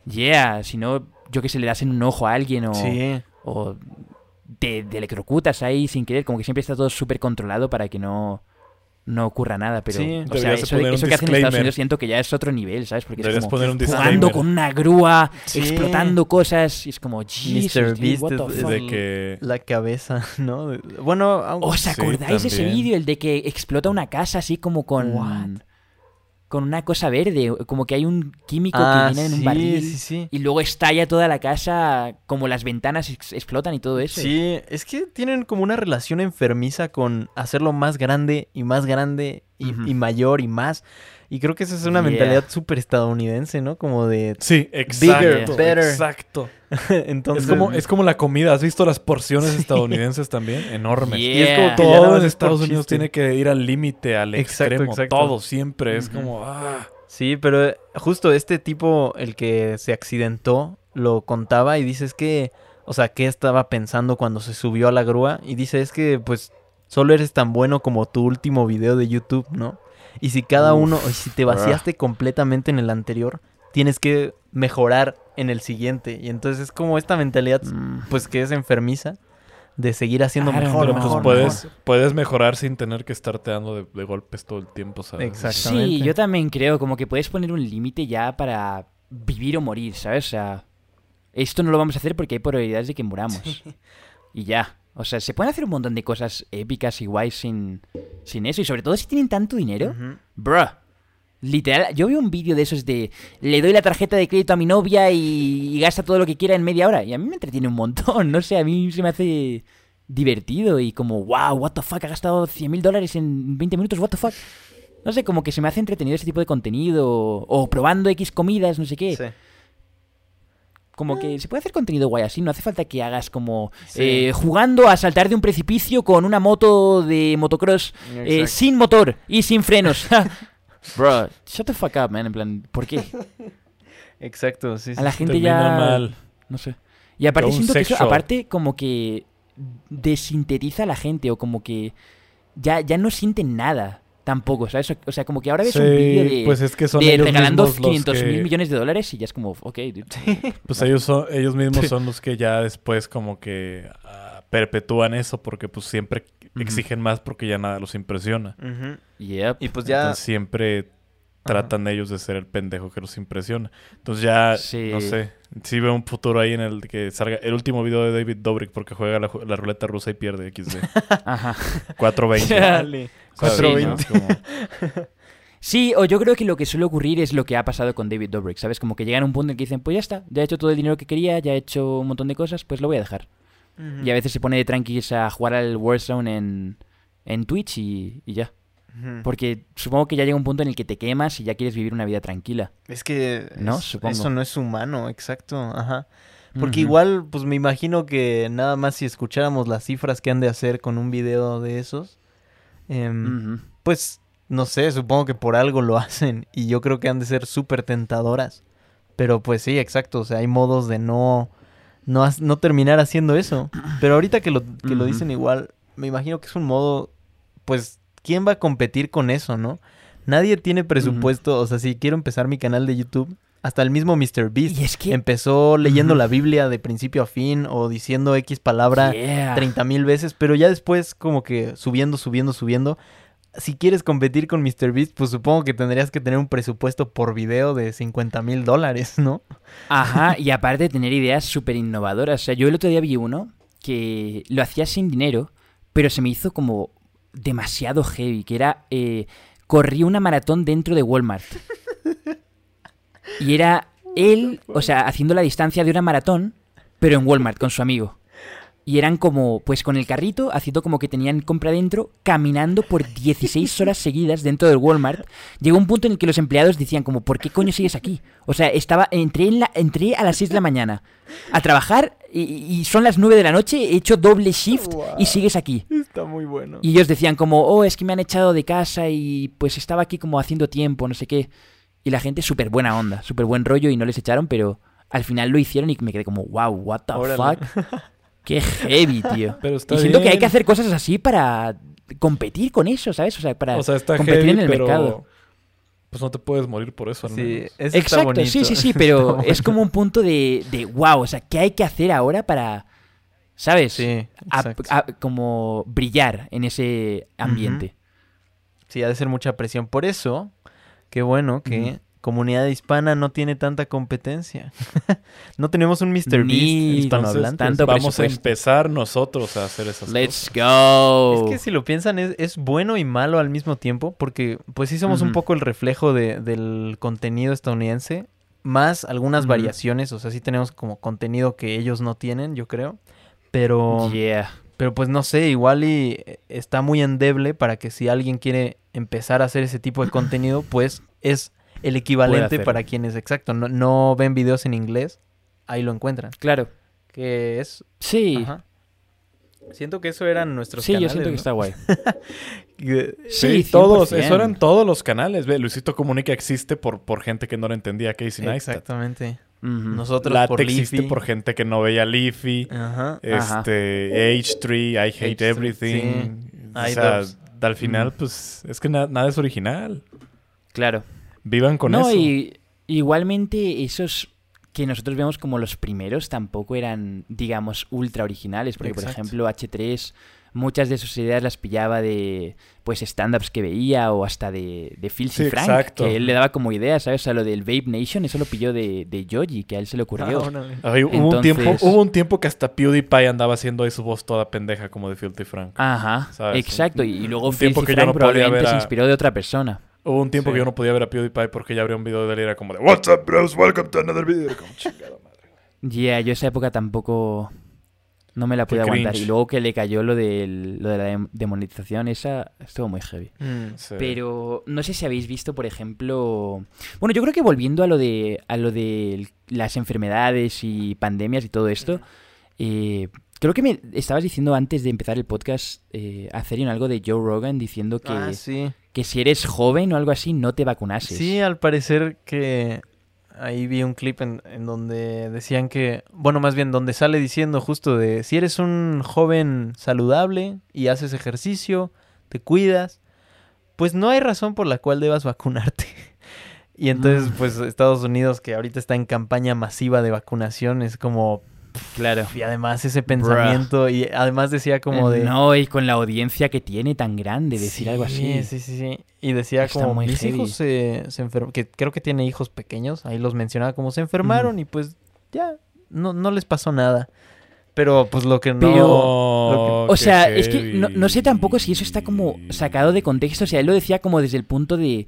Yeah, si no, yo que sé, le das en un ojo a alguien o, Sí. o te, te electrocutas ahí sin querer, como que siempre está todo súper controlado para que no, no ocurra nada, pero Sí, o sea, eso, eso que hacen en Estados. Unidos siento que ya es otro nivel, ¿sabes? Porque es Deberías como poner un jugando disclaimer. con una grúa, Sí. explotando cosas, y es como, Jesus, Beast what the fuck?". De que... La cabeza, ¿no? Bueno, aunque- ¿Os Sí, acordáis de ese vídeo? El de que explota una casa así como con... What? Con una cosa verde, como que hay un químico Ah, que viene en un sí, barril sí, sí. y luego estalla toda la casa, como las ventanas ex- explotan y todo eso. Sí, es que tienen como una relación enfermiza con hacerlo más grande y más grande y mayor y más. Y creo que esa es una Yeah. mentalidad súper estadounidense, ¿no? Como de... Sí, exacto. better. Exacto. Entonces... Es como, es como la comida. ¿Has visto las porciones estadounidenses también? Enormes. Yeah. Y es como Todo en Estados Unidos chiste. tiene que ir al límite, al Exacto, extremo. exacto. Todo siempre. Es como... Ah. Sí, pero eh, justo este tipo, el que se accidentó, lo contaba y dice es que, o sea, ¿qué estaba pensando cuando se subió a la grúa? Y dice es que, pues, solo eres tan bueno como tu último video de YouTube, ¿no? Y si cada Uf. uno, y si te vaciaste completamente en el anterior, tienes que mejorar en el siguiente. Y entonces es como esta mentalidad, Mm. pues, que es enfermiza, de seguir haciendo Claro, mejor, Pero pues mejor, puedes, mejor. puedes mejorar sin tener que estarte dando de, de golpes todo el tiempo, ¿sabes? Exacto. Sí, Exactamente. yo también creo, como que puedes poner un límite ya para vivir o morir, ¿sabes? O sea, esto no lo vamos a hacer porque hay probabilidades de que muramos. Y ya. O sea, se pueden hacer un montón de cosas épicas y guays sin, sin eso. Y sobre todo si tienen tanto dinero. Ujú. Bruh. Literal, yo vi un vídeo de esos de le doy la tarjeta de crédito a mi novia y, y gasta todo lo que quiera en media hora. Y a mí me entretiene un montón, no sé, a mí se me hace divertido y como, wow, what the fuck, ha gastado 100 mil dólares en 20 minutos, what the fuck. No sé, como que se me hace entretenido ese tipo de contenido o, o probando X comidas, no sé qué. Sí. Como que se puede hacer contenido guay así, no hace falta que hagas como Sí. eh, jugando a saltar de un precipicio con una moto de motocross eh, sin motor y sin frenos. Bro, shut the fuck up, man. En plan, ¿por qué? Exacto, sí, sí. A la gente ya. mal. No sé. Y aparte siento que eso, aparte, como que desintetiza a la gente o como que ya, ya no sienten nada tampoco, ¿sabes? O sea, como que ahora ves Sí, un vídeo de, pues es que son de ellos regalando mismos los 500 mil millones de dólares y ya es como, ok, dude. Pues ellos, son, ellos mismos son los que ya después como que ah, perpetúan eso porque pues siempre exigen más porque ya nada los impresiona. Yep. Y pues ya... Entonces siempre tratan ellos de ser el pendejo que los impresiona. Entonces ya, Sí. no sé, sí veo un futuro ahí en el que salga el último video de David Dobrik porque juega la, la ruleta rusa y pierde XD. Ajá. 420. Dale. ¿sabes? 420. ¿no? Como- Sí, o yo creo que lo que suele ocurrir es lo que ha pasado con David Dobrik, ¿sabes? Como que llegan a un punto en que dicen, pues ya está, ya he hecho todo el dinero que quería, ya he hecho un montón de cosas, pues lo voy a dejar. Y a veces se pone de tranquis a jugar al Warzone en, en Twitch y, y ya. Porque supongo que ya llega un punto en el que te quemas y ya quieres vivir una vida tranquila. Es que ¿No? es- Supongo. eso no es humano, exacto, ajá. Porque igual, pues me imagino que nada más si escucháramos las cifras que han de hacer con un video de esos, em, pues no sé, supongo que por algo lo hacen y yo creo que han de ser súper tentadoras. Pero pues sí, exacto, o sea, hay modos de no, no, no terminar haciendo eso. Pero ahorita que lo, que lo dicen igual, me imagino que es un modo, pues, ¿quién va a competir con eso, no? Nadie tiene presupuesto, o sea, si quiero empezar mi canal de YouTube, hasta el mismo es que... empezó leyendo la Biblia de principio a fin o diciendo X palabra Yeah. 30 mil veces, pero ya después como que subiendo, subiendo, subiendo. Si quieres competir con MrBeast, pues supongo que tendrías que tener un presupuesto por video de 50 mil dólares, ¿no? Ajá, y aparte de tener ideas súper innovadoras. O sea, yo el otro día vi uno que lo hacía sin dinero, pero se me hizo como demasiado heavy, que era... Eh, corrí una maratón dentro de Walmart. Y era él, o sea, haciendo la distancia de una maratón, pero en Walmart con su amigo. Y eran como, pues con el carrito, haciendo como que tenían compra dentro, caminando por 16 horas seguidas dentro del Walmart. Llegó un punto en el que los empleados decían como, ¿por qué coño sigues aquí? O sea, estaba, entré, en la, entré a las 6 de la mañana a trabajar y, y son las 9 de la noche, he hecho doble shift y sigues aquí. Está muy bueno. Y ellos decían como, oh, es que me han echado de casa y pues estaba aquí como haciendo tiempo, no sé qué. Y la gente súper buena onda, súper buen rollo y no les echaron, pero al final lo hicieron y me quedé como, wow, what the Órale. fuck. Qué heavy, tío. Pero está y siento que hay que hacer cosas así para competir con eso, ¿sabes? O sea, para O sea, está competir heavy, en el pero mercado. pues no te puedes morir por eso al Sí, menos. eso Exacto, sí, sí, sí, pero es como un punto de, de wow, o sea, ¿qué hay que hacer ahora para, ¿sabes? Sí, A- exacto. a- como brillar en ese ambiente. Sí, ha de ser mucha presión. Por eso, qué bueno que comunidad hispana no tiene tanta competencia. no tenemos un MrBeast Ni- hispanohablante. tanto Vamos a empezar nosotros a hacer esas Let's cosas. go. Es que si lo piensan es, es bueno y malo al mismo tiempo, porque pues sí somos un poco el reflejo de- del contenido estadounidense, más algunas variaciones, o sea, sí tenemos como contenido que ellos no tienen, yo creo, pero, Yeah. pero pues no sé, igual y eh, está muy endeble para que si alguien quiere empezar a hacer ese tipo de contenido, pues es el equivalente para quienes, exacto, no, no ven videos en inglés, ahí lo encuentran, Claro. que es... Sí. ajá. Siento que eso eran nuestros Sí, yo canales, siento que está guay. Sí, Sí, todos, 100%. eso eran todos los canales. Ve, Luisito Comunica existe por, por gente que no lo entendía Casey Neistat. Exactamente. Ujú. Nosotros Late por existe Leafy. por gente que no veía Leafy. Ajá. Ajá. Este, H3, I Hate H3, Everything. O sea, dos. Al final, Mm. pues, es que na- nada es original. Claro. Vivan con no, eso. y igualmente esos que nosotros vemos como los primeros tampoco eran, digamos, ultra originales. Porque, por ejemplo, H3, muchas de sus ideas las pillaba de, pues, stand-ups que veía o hasta de, de Filthy Sí, Frank, exacto. que él le daba como ideas, ¿sabes? O sea, lo del Vape Nation, eso lo pilló de, de Yoji, que a él se le ocurrió. Ah, órale. Ay, hubo, un tiempo, hubo un tiempo que hasta PewDiePie andaba haciendo ahí su voz toda pendeja como de Filthy Frank. Ajá, ¿Sabes? exacto. Y, y luego Filthy que yo Frank no podía probablemente ver se a- inspiró de otra persona. Hubo un tiempo Sí. que yo no podía ver a PewDiePie porque ya abría un video de él y era como de What's up, bros? Welcome to another video. Como, chingada madre. Yeah, yo esa época tampoco No me la pude aguantar. cringe. Y luego que le cayó lo, del- lo de la dem- demonetización, esa estuvo muy heavy. Mm. Sí. Pero no sé si habéis visto, por ejemplo. Bueno, yo creo que volviendo a lo de. a lo de las enfermedades y pandemias y todo esto. eh, creo que me estabas diciendo antes de empezar el podcast, eh, Acerion, algo de Joe Rogan diciendo que, Ah, sí. que si eres joven o algo así, no te vacunases. Sí, al parecer que ahí vi un clip en, en donde decían que, bueno, más bien donde sale diciendo justo de si eres un joven saludable y haces ejercicio, te cuidas, pues no hay razón por la cual debas vacunarte. Y entonces, Mm. pues Estados Unidos, que ahorita está en campaña masiva de vacunación, es como, claro. y además ese pensamiento, y además decía como de... Eh, No, y con la audiencia que tiene tan grande, decir algo así. Sí, sí, sí. Y decía Está como mis heavy. hijos se, se enfermaron, que creo que tiene hijos pequeños, ahí los mencionaba como se enfermaron y pues ya, no, no les pasó nada. Pero pues lo que no... Pero- O sea, es que no, no sé tampoco si eso está como sacado de contexto. O sea, él lo decía como desde el punto de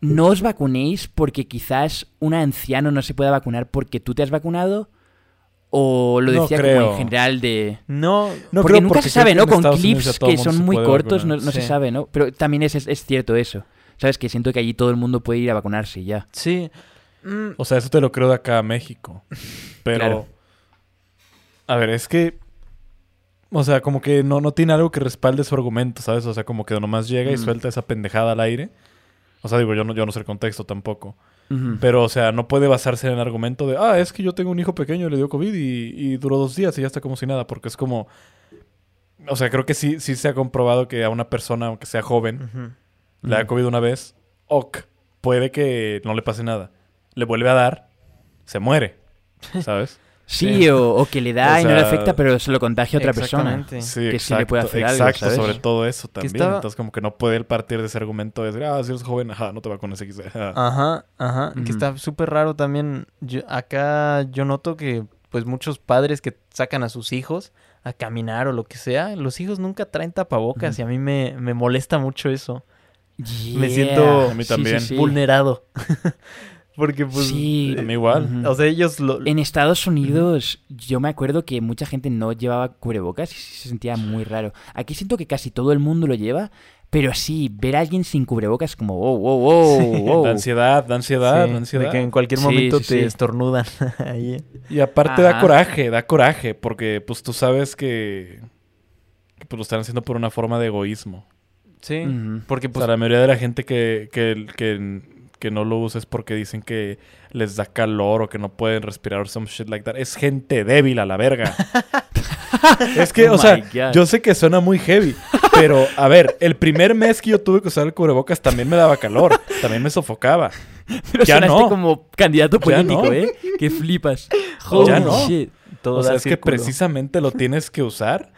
no os vacunéis porque quizás un anciano no se pueda vacunar porque tú te has vacunado. O lo No decía como en general de... No, No porque creo, nunca se sabe, ¿no? Con Estados clips que son muy cortos no, vacunar. no se Sí. sabe, ¿no? Pero también es, es, es cierto eso. ¿Sabes? Que siento que allí todo el mundo puede ir a vacunarse y ya. sí. Mm, O sea, eso te lo creo de acá a México. Pero. Claro. A ver, es que. O sea, como que no, no tiene algo que respalde su argumento, ¿sabes? O sea, como que nomás llega y Mm. suelta esa pendejada al aire. O sea, digo, yo no, yo no sé el contexto tampoco. Pero, o sea, no puede basarse en el argumento de, ah, es que yo tengo un hijo pequeño y le dio COVID y, y duró dos días y ya está como si nada, porque es como... O sea, creo que sí, sí se ha comprobado que a una persona, aunque sea joven, le da. COVID una vez, ok, puede que no le pase nada. Le vuelve a dar, se muere, ¿sabes? Sí, o, o que le da O y no le afecta, pero se lo contagia a otra persona. Sí, Que sí le puede hacer algo, exacto, ¿sabes? sobre todo eso también. estaba- Entonces, como que no puede él partir de ese argumento de decir, ah, si eres joven, ajá, no te vacunes X. ajá". Ajá. Que está súper raro también. Yo- acá yo noto que pues muchos padres que sacan a sus hijos a caminar o lo que sea, los hijos nunca traen tapabocas y a mí me, me molesta mucho eso. Me Yeah. siento A mí Sí, sí, también. sí. Vulnerado. Porque pues... Sí. A mí igual. O sea, ellos lo... En Estados Unidos, yo me acuerdo que mucha gente no llevaba cubrebocas y se sentía muy raro. Aquí siento que casi todo el mundo lo lleva, pero sí, ver a alguien sin cubrebocas es como, wow, wow, wow, wow. Da ansiedad, da ansiedad, sí, da ansiedad. de que en cualquier momento sí, te sí. estornudan ahí. Y aparte da coraje, da coraje, porque pues tú sabes que, que, pues, lo están haciendo por una forma de egoísmo. Sí, porque O pues... sea, la mayoría de la gente que, que, que, que no lo usa es porque dicen que les da calor o que no pueden respirar o some shit like that. Es gente débil a la verga. es que, Oh o sea, my God. yo sé que suena muy heavy, pero a ver, el primer mes que yo tuve que usar el cubrebocas también me daba calor, también me sofocaba. Pero Ya no. como candidato Ya político, no. ¿eh? Que flipas. Ya Holy no. shit. todo O sea, es que precisamente lo tienes que usar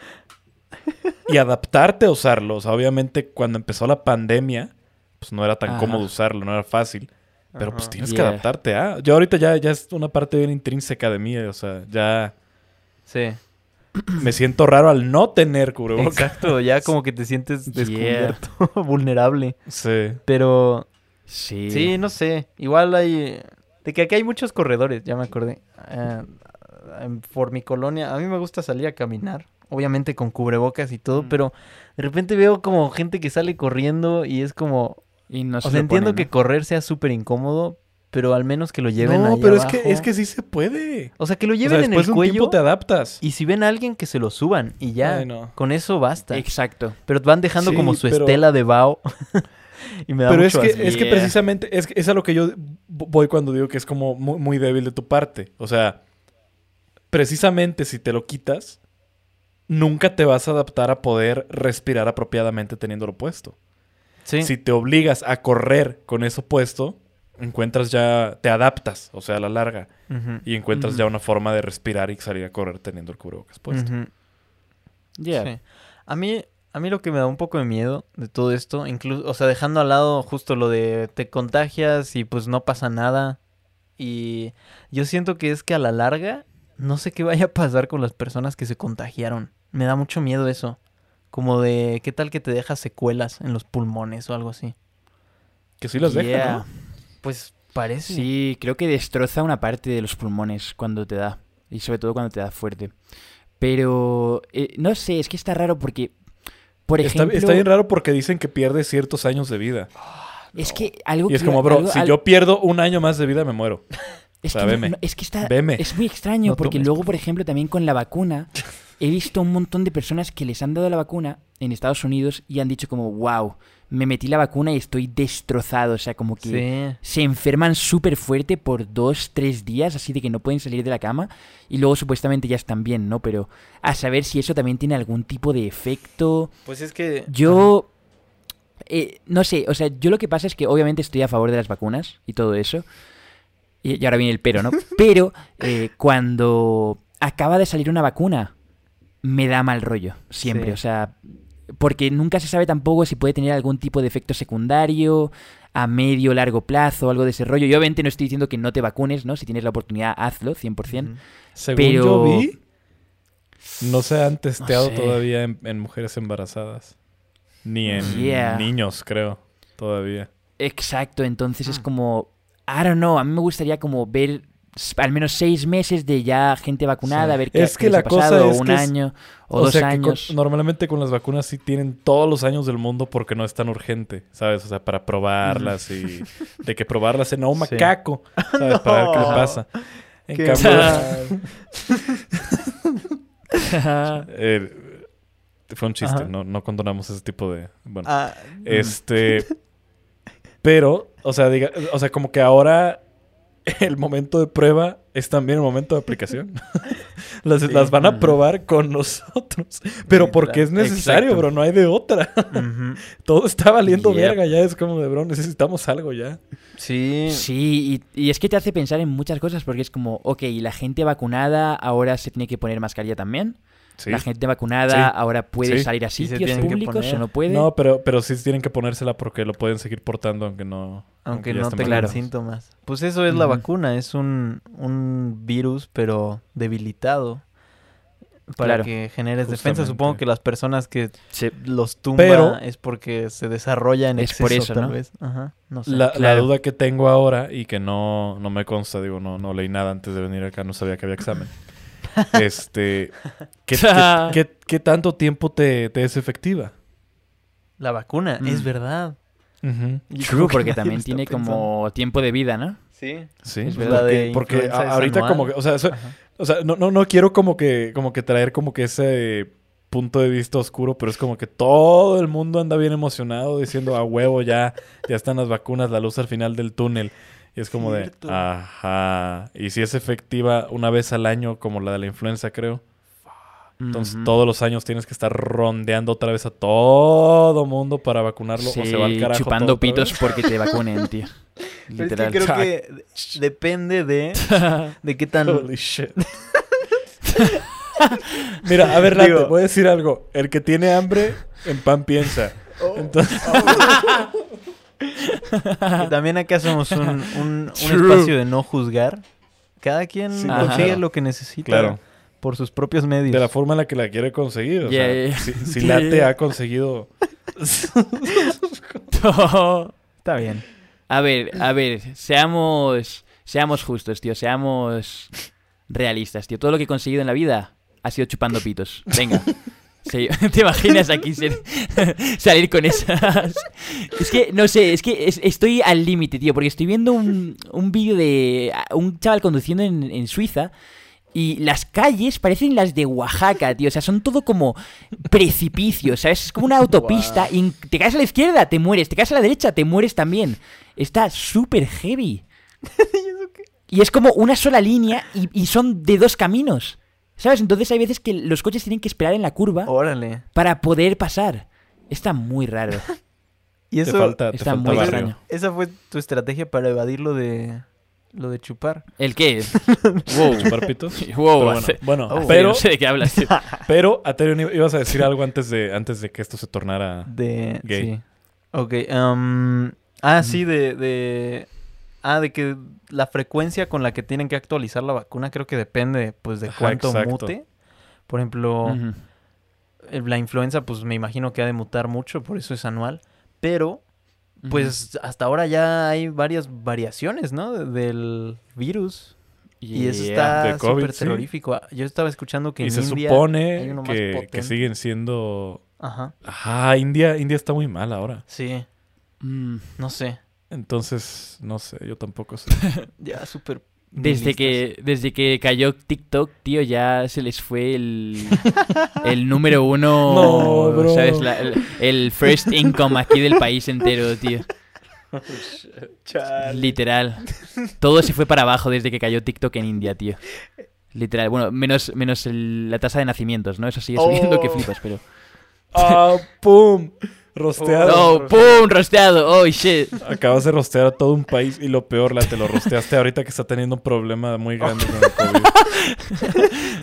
y adaptarte a usarlo. O sea, obviamente cuando empezó la pandemia, pues no era tan Ajá. cómodo usarlo, no era fácil. Pero pues tienes que adaptarte a. Yo ahorita ya, ya es una parte bien intrínseca de mí. O sea, ya Sí, me siento raro al no tener cubrebocas. exacto. Ya como que te sientes Yeah. descubierto, vulnerable. Sí. Pero Sí. Sí, no sé. Igual hay. De que aquí hay muchos corredores, ya me acordé. Eh, en- por mi colonia, a mí me gusta salir a caminar. Obviamente con cubrebocas y todo, Mm. pero de repente veo como gente que sale corriendo y es como. Y no o se sea, entiendo ponen, que ¿no? correr sea súper incómodo, pero al menos que lo lleven No, pero es que, es que sí se puede. O sea, que lo O sea, lleven en el de un tiempo cuello te adaptas. y si ven a alguien que se lo suban y ya. Ay, no. Con eso basta. Exacto. Pero van dejando Sí, como su pero- estela de Bao. y me da Pero es mucho que, asco. es que Yeah. precisamente es, que es a lo que yo voy cuando digo que es como muy, muy débil de tu parte. O sea, precisamente si te lo quitas, nunca te vas a adaptar a poder respirar apropiadamente teniéndolo puesto. Sí. Si te obligas a correr con eso puesto, encuentras ya, te adaptas, o sea, a la larga, y encuentras ya una forma de respirar y salir a correr teniendo el cubrebocas puesto. Ujú. Ya. Sí. A mí, a mí lo que me da un poco de miedo de todo esto, incluso, o sea, dejando al lado justo lo de te contagias y pues no pasa nada. Y yo siento que es que a la larga no sé qué vaya a pasar con las personas que se contagiaron. Me da mucho miedo eso. Como de qué tal que te dejas secuelas en los pulmones o algo así. Que sí las deja, Yeah. ¿no? Pues parece. Sí, creo que destroza una parte de los pulmones cuando te da. Y sobre todo cuando te da fuerte. Pero eh, no sé, es que está raro porque, por Está, ejemplo, está bien raro porque dicen que pierde ciertos años de vida. es que algo Y es que- como, bro, algo- si al- yo pierdo un año más de vida, me muero. Es O sea, que, no- veme. no, es que está, Veme. es muy extraño No porque tomes. luego, por ejemplo, también con la vacuna, he visto un montón de personas que les han dado la vacuna en Estados Unidos y han dicho como, wow, me metí la vacuna y estoy destrozado. O sea, como que Sí. se enferman súper fuerte por dos, tres días, así de que no pueden salir de la cama y luego supuestamente ya están bien, ¿no? Pero a saber si eso también tiene algún tipo de efecto. Pues es que. Yo... eh, no sé, o sea, yo lo que pasa es que obviamente estoy a favor de las vacunas y todo eso. Y, y ahora viene el pero, ¿no? Pero eh, cuando acaba de salir una vacuna, me da mal rollo, siempre. Sí. O sea, porque nunca se sabe tampoco si puede tener algún tipo de efecto secundario a medio o largo plazo, algo de ese rollo. Yo obviamente no estoy diciendo que no te vacunes, ¿no? Si tienes la oportunidad, hazlo, 100%. Ujú. Según Pero- yo vi, no se han testeado sé. todavía en, en mujeres embarazadas. Ni en Yeah. niños, creo, todavía. Exacto, entonces Mm. es como, I don't know, a mí me gustaría como ver al menos seis meses de ya gente vacunada, Sí. ver qué, Es qué que les la ha pasado, cosa o es un que es- año, o, O dos sea, que con- años. normalmente con las vacunas sí tienen todos los años del mundo porque no es tan urgente, ¿sabes? O sea, para probarlas y de que probarlas en a un Sí. macaco, ¿sabes? Para ver qué le pasa. En Qué cambio, eh, fue un chiste, Ajá. no, no condonamos ese tipo de... Bueno, Ah, este... Pero, o sea, diga, o sea, como que ahora el momento de prueba es también el momento de aplicación. las, Sí. las van a probar con nosotros. Pero porque es necesario, Exacto. bro, no hay de otra. Todo está valiendo Yep. verga ya. Es como de, bro, necesitamos algo ya. Sí. Sí, y, y es que te hace pensar en muchas cosas porque es como, ok, la gente vacunada ahora se tiene que poner mascarilla también. Sí. La gente vacunada Sí. ahora puede Sí. salir a se sitios tienen que públicos poner. o no puede. No, pero, pero sí tienen que ponérsela porque lo pueden seguir portando aunque no... Aunque ya no tengan Claro. síntomas. Pues eso es la vacuna, es un, un virus pero debilitado para Claro. que generes defensa. Justamente. Supongo que las personas que Sí. los tumba Pero- es porque se desarrolla en Es exceso por eso, tal ¿no? vez. Ajá, no sé. La, la duda que tengo ahora y que no, no me consta, digo, no, no leí nada antes de venir acá, no sabía que había examen. Este, ¿qué, qué, qué- qué tanto tiempo te, te es efectiva? La vacuna, Mm. es verdad. Yo True, porque también tiene pensando. como tiempo de vida, ¿no? Sí. Sí, Es verdad, porque, de ahorita anual. como que, o sea, eso- o sea, no, no, no quiero como que, como que traer como que ese punto de vista oscuro, pero es como que todo el mundo anda bien emocionado diciendo a huevo ya, ya están las vacunas, la luz al final del túnel. Y es como Cierto. de, ajá. Y si es efectiva una vez al año, como la de la influenza, creo. Entonces todos los años tienes que estar rondeando otra vez a todo mundo para vacunarlo o se va al carajo. todo chupando otra pitos vez. porque te vacunen, tío. Pero es que Literal. creo que depende de, de qué tan... Holy shit. Mira, a ver, Digo- voy a decir algo. El que tiene hambre, en pan piensa. Entonces, Que también acá somos un, un, un espacio de no juzgar. Cada quien Sí, consigue claro. lo que necesita claro, por sus propios medios. de la forma en la que la quiere conseguir. O Yeah, sea, yeah. si, si Yeah, Late yeah. ha conseguido... Está bien. A ver, a ver, seamos, seamos justos, tío, seamos realistas, tío. Todo lo que he conseguido en la vida ha sido chupando pitos. Venga. Sí, ¿Te imaginas aquí salir con esas? Es que, no sé, es que es- estoy al límite, tío, porque estoy viendo un, un vídeo de un chaval conduciendo en, en Suiza y las calles parecen las de Oaxaca, tío. O sea, son todo como precipicios, ¿sabes? Es como una autopista y te caes a la izquierda, te mueres. Te caes a la derecha, te mueres también. Está súper heavy. Y es como una sola línea y, y son de dos caminos. ¿Sabes? Entonces hay veces que los coches tienen que esperar en la curva Órale. para poder pasar. Está muy raro. Y Te eso, falta, te está falta muy barrio. extraño. esa fue tu estrategia para evadir lo de lo de chupar. ¿El qué? Wow. ¿Chupar pitos? Wow, Pero bueno, Oh. pero, no sé de qué hablas. tío. pero, Aterion, ibas a decir algo antes de, antes de que esto se tornara... De Gay. sí. Ok. um, ah, sí, de, de ah, de que la frecuencia con la que tienen que actualizar la vacuna creo que depende pues de cuánto mute. Por ejemplo, la influenza pues me imagino que ha de mutar mucho, por eso es anual, pero pues hasta ahora ya hay varias variaciones, ¿no? de- del virus. Y eso está súper terrorífico. Ah, Yo estaba escuchando que y en se India supone hay uno más que, siguen siendo... Ajá, Ajá, India, India está muy mal ahora. sí, Mm. no sé. Entonces, no sé, yo tampoco sé. Ya súper... Desde que, desde que cayó TikTok, tío, ya se les fue el, el número uno, No, bro. ¿sabes? La- el, el first income aquí del país entero, tío. Literal. Todo se fue para abajo desde que cayó TikTok en India, tío. Literal. Bueno, menos, menos el- la tasa de nacimientos, ¿no? Eso sigue subiendo que Oh. flipas, pero... ¡Ah, pum! Rosteado. ¡Oh, pum! Rosteado. ¡Oh, shit! Acabas de rostear a todo un país y lo peor, la te lo rosteaste ahorita que está teniendo un problema muy grande con el COVID.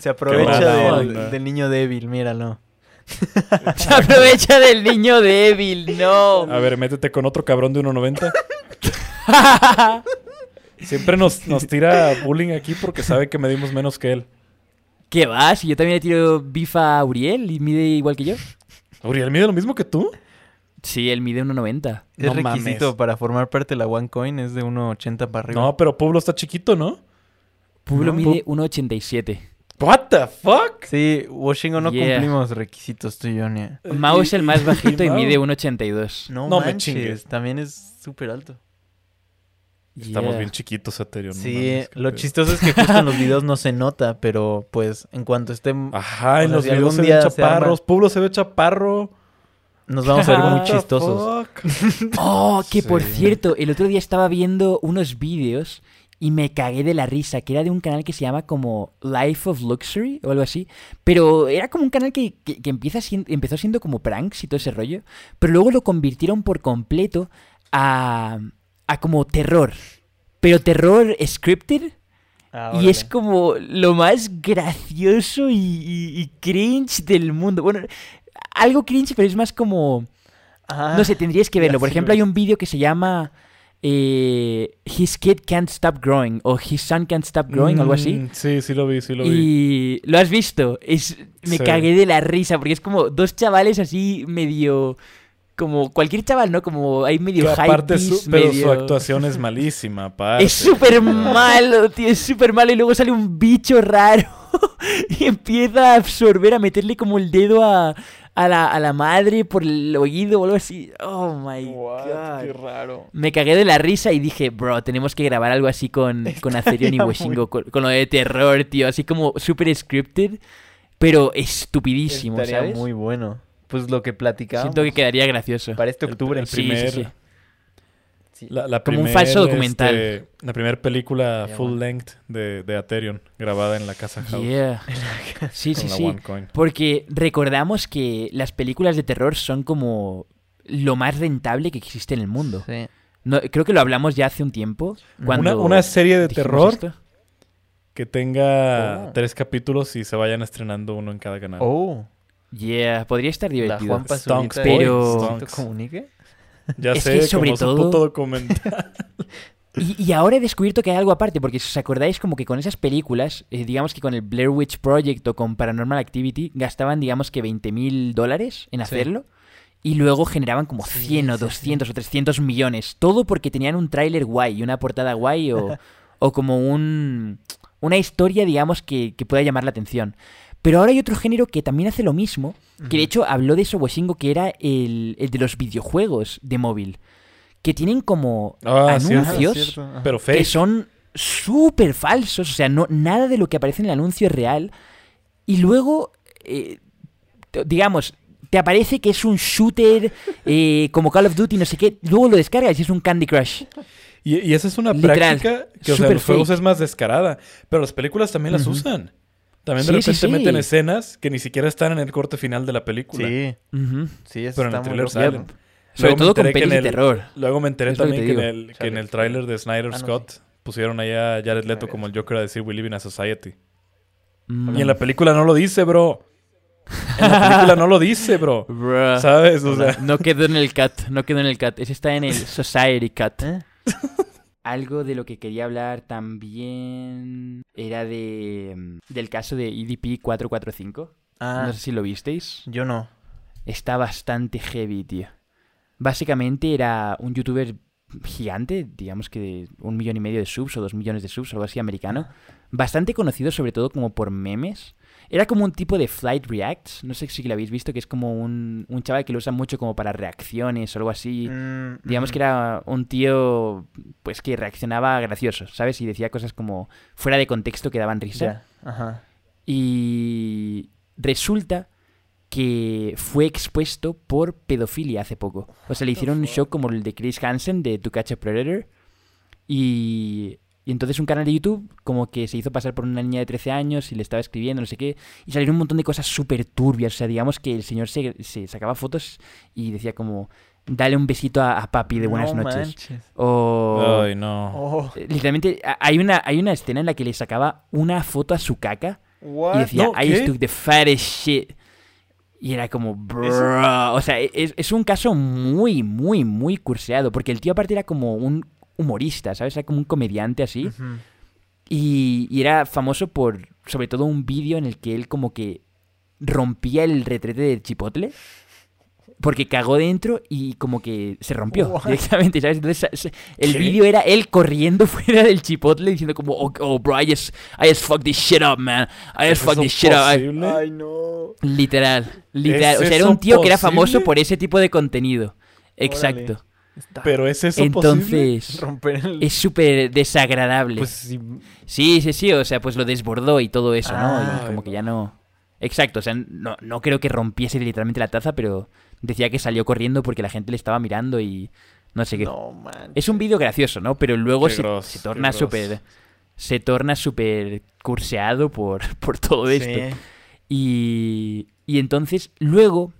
Se aprovecha del, niño débil, míralo. Se aprovecha del niño débil, no. A ver, métete con otro cabrón de 1.90. Siempre nos, nos tira bullying aquí porque sabe que medimos menos que él. ¿Qué vas? Yo también le tiro bifa a Uriel y mide igual que yo. ¿Uriel mide lo mismo que tú? Sí, él mide 1,90. Es No requisito mames. para formar parte de la OneCoin, es de 1.80 para arriba. No, pero Pueblo está chiquito, ¿no? Pueblo No, mide 1,87. What the fuck? Sí, Washington no Yeah. cumplimos requisitos tú y yo, ni- Mao es el más bajito y mide 1,82. No, No me chingues. también es súper alto. Estamos Yeah. bien chiquitos, no Sí, mames, qué lo chistoso es que justo en los videos no se nota, pero pues en cuanto estén Ajá, en los videos se ven día se arma- chaparros. Pueblo se ve chaparro. Nos vamos a ver muy chistosos. Oh, que por Sí. cierto, el otro día estaba viendo unos vídeos y me cagué de la risa, que era de un canal que se llama como Life of Luxury o algo así. Pero era como un canal que, que- que empieza empezó siendo como pranks y todo ese rollo, pero luego lo convirtieron por completo a, a como terror. Pero terror scripted. Ah, Y es como lo más gracioso y, y- y cringe del mundo. Bueno, algo cringe, pero es más como... Ah, No sé, tendrías que verlo. Por ejemplo, lo hay un vídeo que se llama eh, His Kid Can't Stop Growing o His Son Can't Stop Growing, algo así. Mm, Sí, sí lo vi, sí lo vi. Y lo has visto. Es, me Sí. cagué de la risa porque es como dos chavales así medio... Como cualquier chaval, ¿no? Como hay medio Que aparte hypebeast, su, pero su actuación es malísima, aparte. es súper malo, tío, es súper malo. Y luego sale un bicho raro y empieza a absorber, a meterle como el dedo a, a, la, a la madre por el oído o algo así. Oh my What? god. Qué raro. Me cagué de la risa y dije, bro, tenemos que grabar algo así con, con Acerion y Estaría Washingo, con, con lo de terror, tío. Así como súper scripted, pero estupidísimo, Estaría ¿sabes? muy bueno. Pues lo que platicábamos. Siento que quedaría gracioso. Para este octubre. el Sí, sí, primer- sí. Sí. La, la Como un falso documental. este, la primera película full length de, de Aterion, grabada en la casa House. Yeah. Sí, sí, la sí. Porque recordamos que las películas de terror son como lo más rentable que existe en el mundo. Sí. No, creo que lo hablamos ya hace un tiempo. Cuando Una, una serie de terror esto. que tenga Oh. tres capítulos y se vayan estrenando uno en cada canal. Oh, Yeah, podría estar la divertido. Juan Stonks, Pazurita pero- de Stonks. comunique. Ya es sé, que sobre como su todo- puto documental. Y, y ahora he descubierto que hay algo aparte, porque si os acordáis, como que con esas películas, eh, digamos que con el Blair Witch Project o con Paranormal Activity, gastaban, digamos que 20 mil dólares en Sí. hacerlo. Y luego generaban como Sí, 100 o sí, 200 o 300 millones. Todo porque tenían un tráiler guay una portada guay o, o como un, una historia, digamos, que, que pueda llamar la atención. Pero ahora hay otro género que también hace lo mismo, que de hecho habló de eso Washingo, que era el, el de los videojuegos de móvil. Que tienen como Ah, anuncios Ah, cierto. Ajá. Pero que son súper falsos. O sea, no, nada de lo que aparece en el anuncio es real. Y luego, eh, digamos, te aparece que es un shooter eh, como Call of Duty, no sé qué. Luego lo descargas y es un Candy Crush. Y, y esa es una Literal, práctica que, o sea, súper en los juegos fake. es más descarada. Pero las películas también las usan. También de Sí, repente sí. meten escenas que ni siquiera están en el corte final de la película. Sí, Ujú. sí, eso Pero en el muy trailer salen. Sobre Luego me todo con pelis de terror. Luego me enteré también que, en el, que en el tráiler de Snyder Ah, no, Scott pusieron allá a Jared Leto como el Joker a decir We live in a society. Mm. Y en la película no lo dice, bro. En la película no lo dice, bro. Bruh. ¿Sabes? O sea, No quedó en el cut, no quedó en el cut. Ese está en el Society cut. ¿Eh? Algo de lo que quería hablar también era de mm, del caso de EDP 445. Ah, No sé si lo visteis. yo no. Está bastante heavy, tío. Básicamente era un youtuber gigante, digamos que de un millón y medio de subs o dos millones de subs, algo así americano. Bastante conocido sobre todo como por memes. Era como un tipo de Flight Reacts, no sé si lo habéis visto, que es como un, un chaval que lo usa mucho como para reacciones o algo así. Mm, Digamos que era un tío pues que reaccionaba gracioso, ¿sabes? Y decía cosas como fuera de contexto que daban risa. Ajá. Y resulta que fue expuesto por pedofilia hace poco. O sea, le hicieron un show como el de Chris Hansen de To Catch a Predator. Y, y entonces un canal de YouTube como que se hizo pasar por una niña de 13 años y le estaba escribiendo, no sé qué. Y salieron un montón de cosas súper turbias. O sea, digamos que el señor se, se sacaba fotos y decía como, dale un besito a, a papi de buenas No noches. manches. O... Ay, no. Oh, Literalmente, hay una, hay una escena en la que le sacaba una foto a su caca what? y decía, No, I just took the fattest shit. Y era como, bro. O sea, es, es un caso muy, muy, muy curseado. Porque el tío, aparte, era como un humorista, ¿sabes? Era como un comediante así. Y, y era famoso por, sobre todo, un vídeo en el que él, como que rompía el retrete del chipotle. Porque cagó dentro y como que se rompió What? directamente, ¿sabes? Entonces el vídeo era él corriendo fuera del chipotle diciendo como, oh, oh, bro, I just, I just fucked this shit up, man. I just ¿Es fucked this shit up. Ay, no. Literal, literal. ¿Es O sea, era un tío que era famoso por ese tipo de contenido. Exacto. Está- Pero es eso posible. Entonces, romper el... es súper desagradable. Pues sí. Sí, sí, sí, o sea, pues lo desbordó y todo eso, ¿no? Ah, y como que ya no... Exacto, o sea, no, no creo que rompiese literalmente la taza, pero decía que salió corriendo porque la gente le estaba mirando y no sé qué. No, man. Es un vídeo gracioso, ¿no? Pero luego se, gros, se qué torna súper... Se torna súper curseado por, por todo esto. Y, y entonces, luego,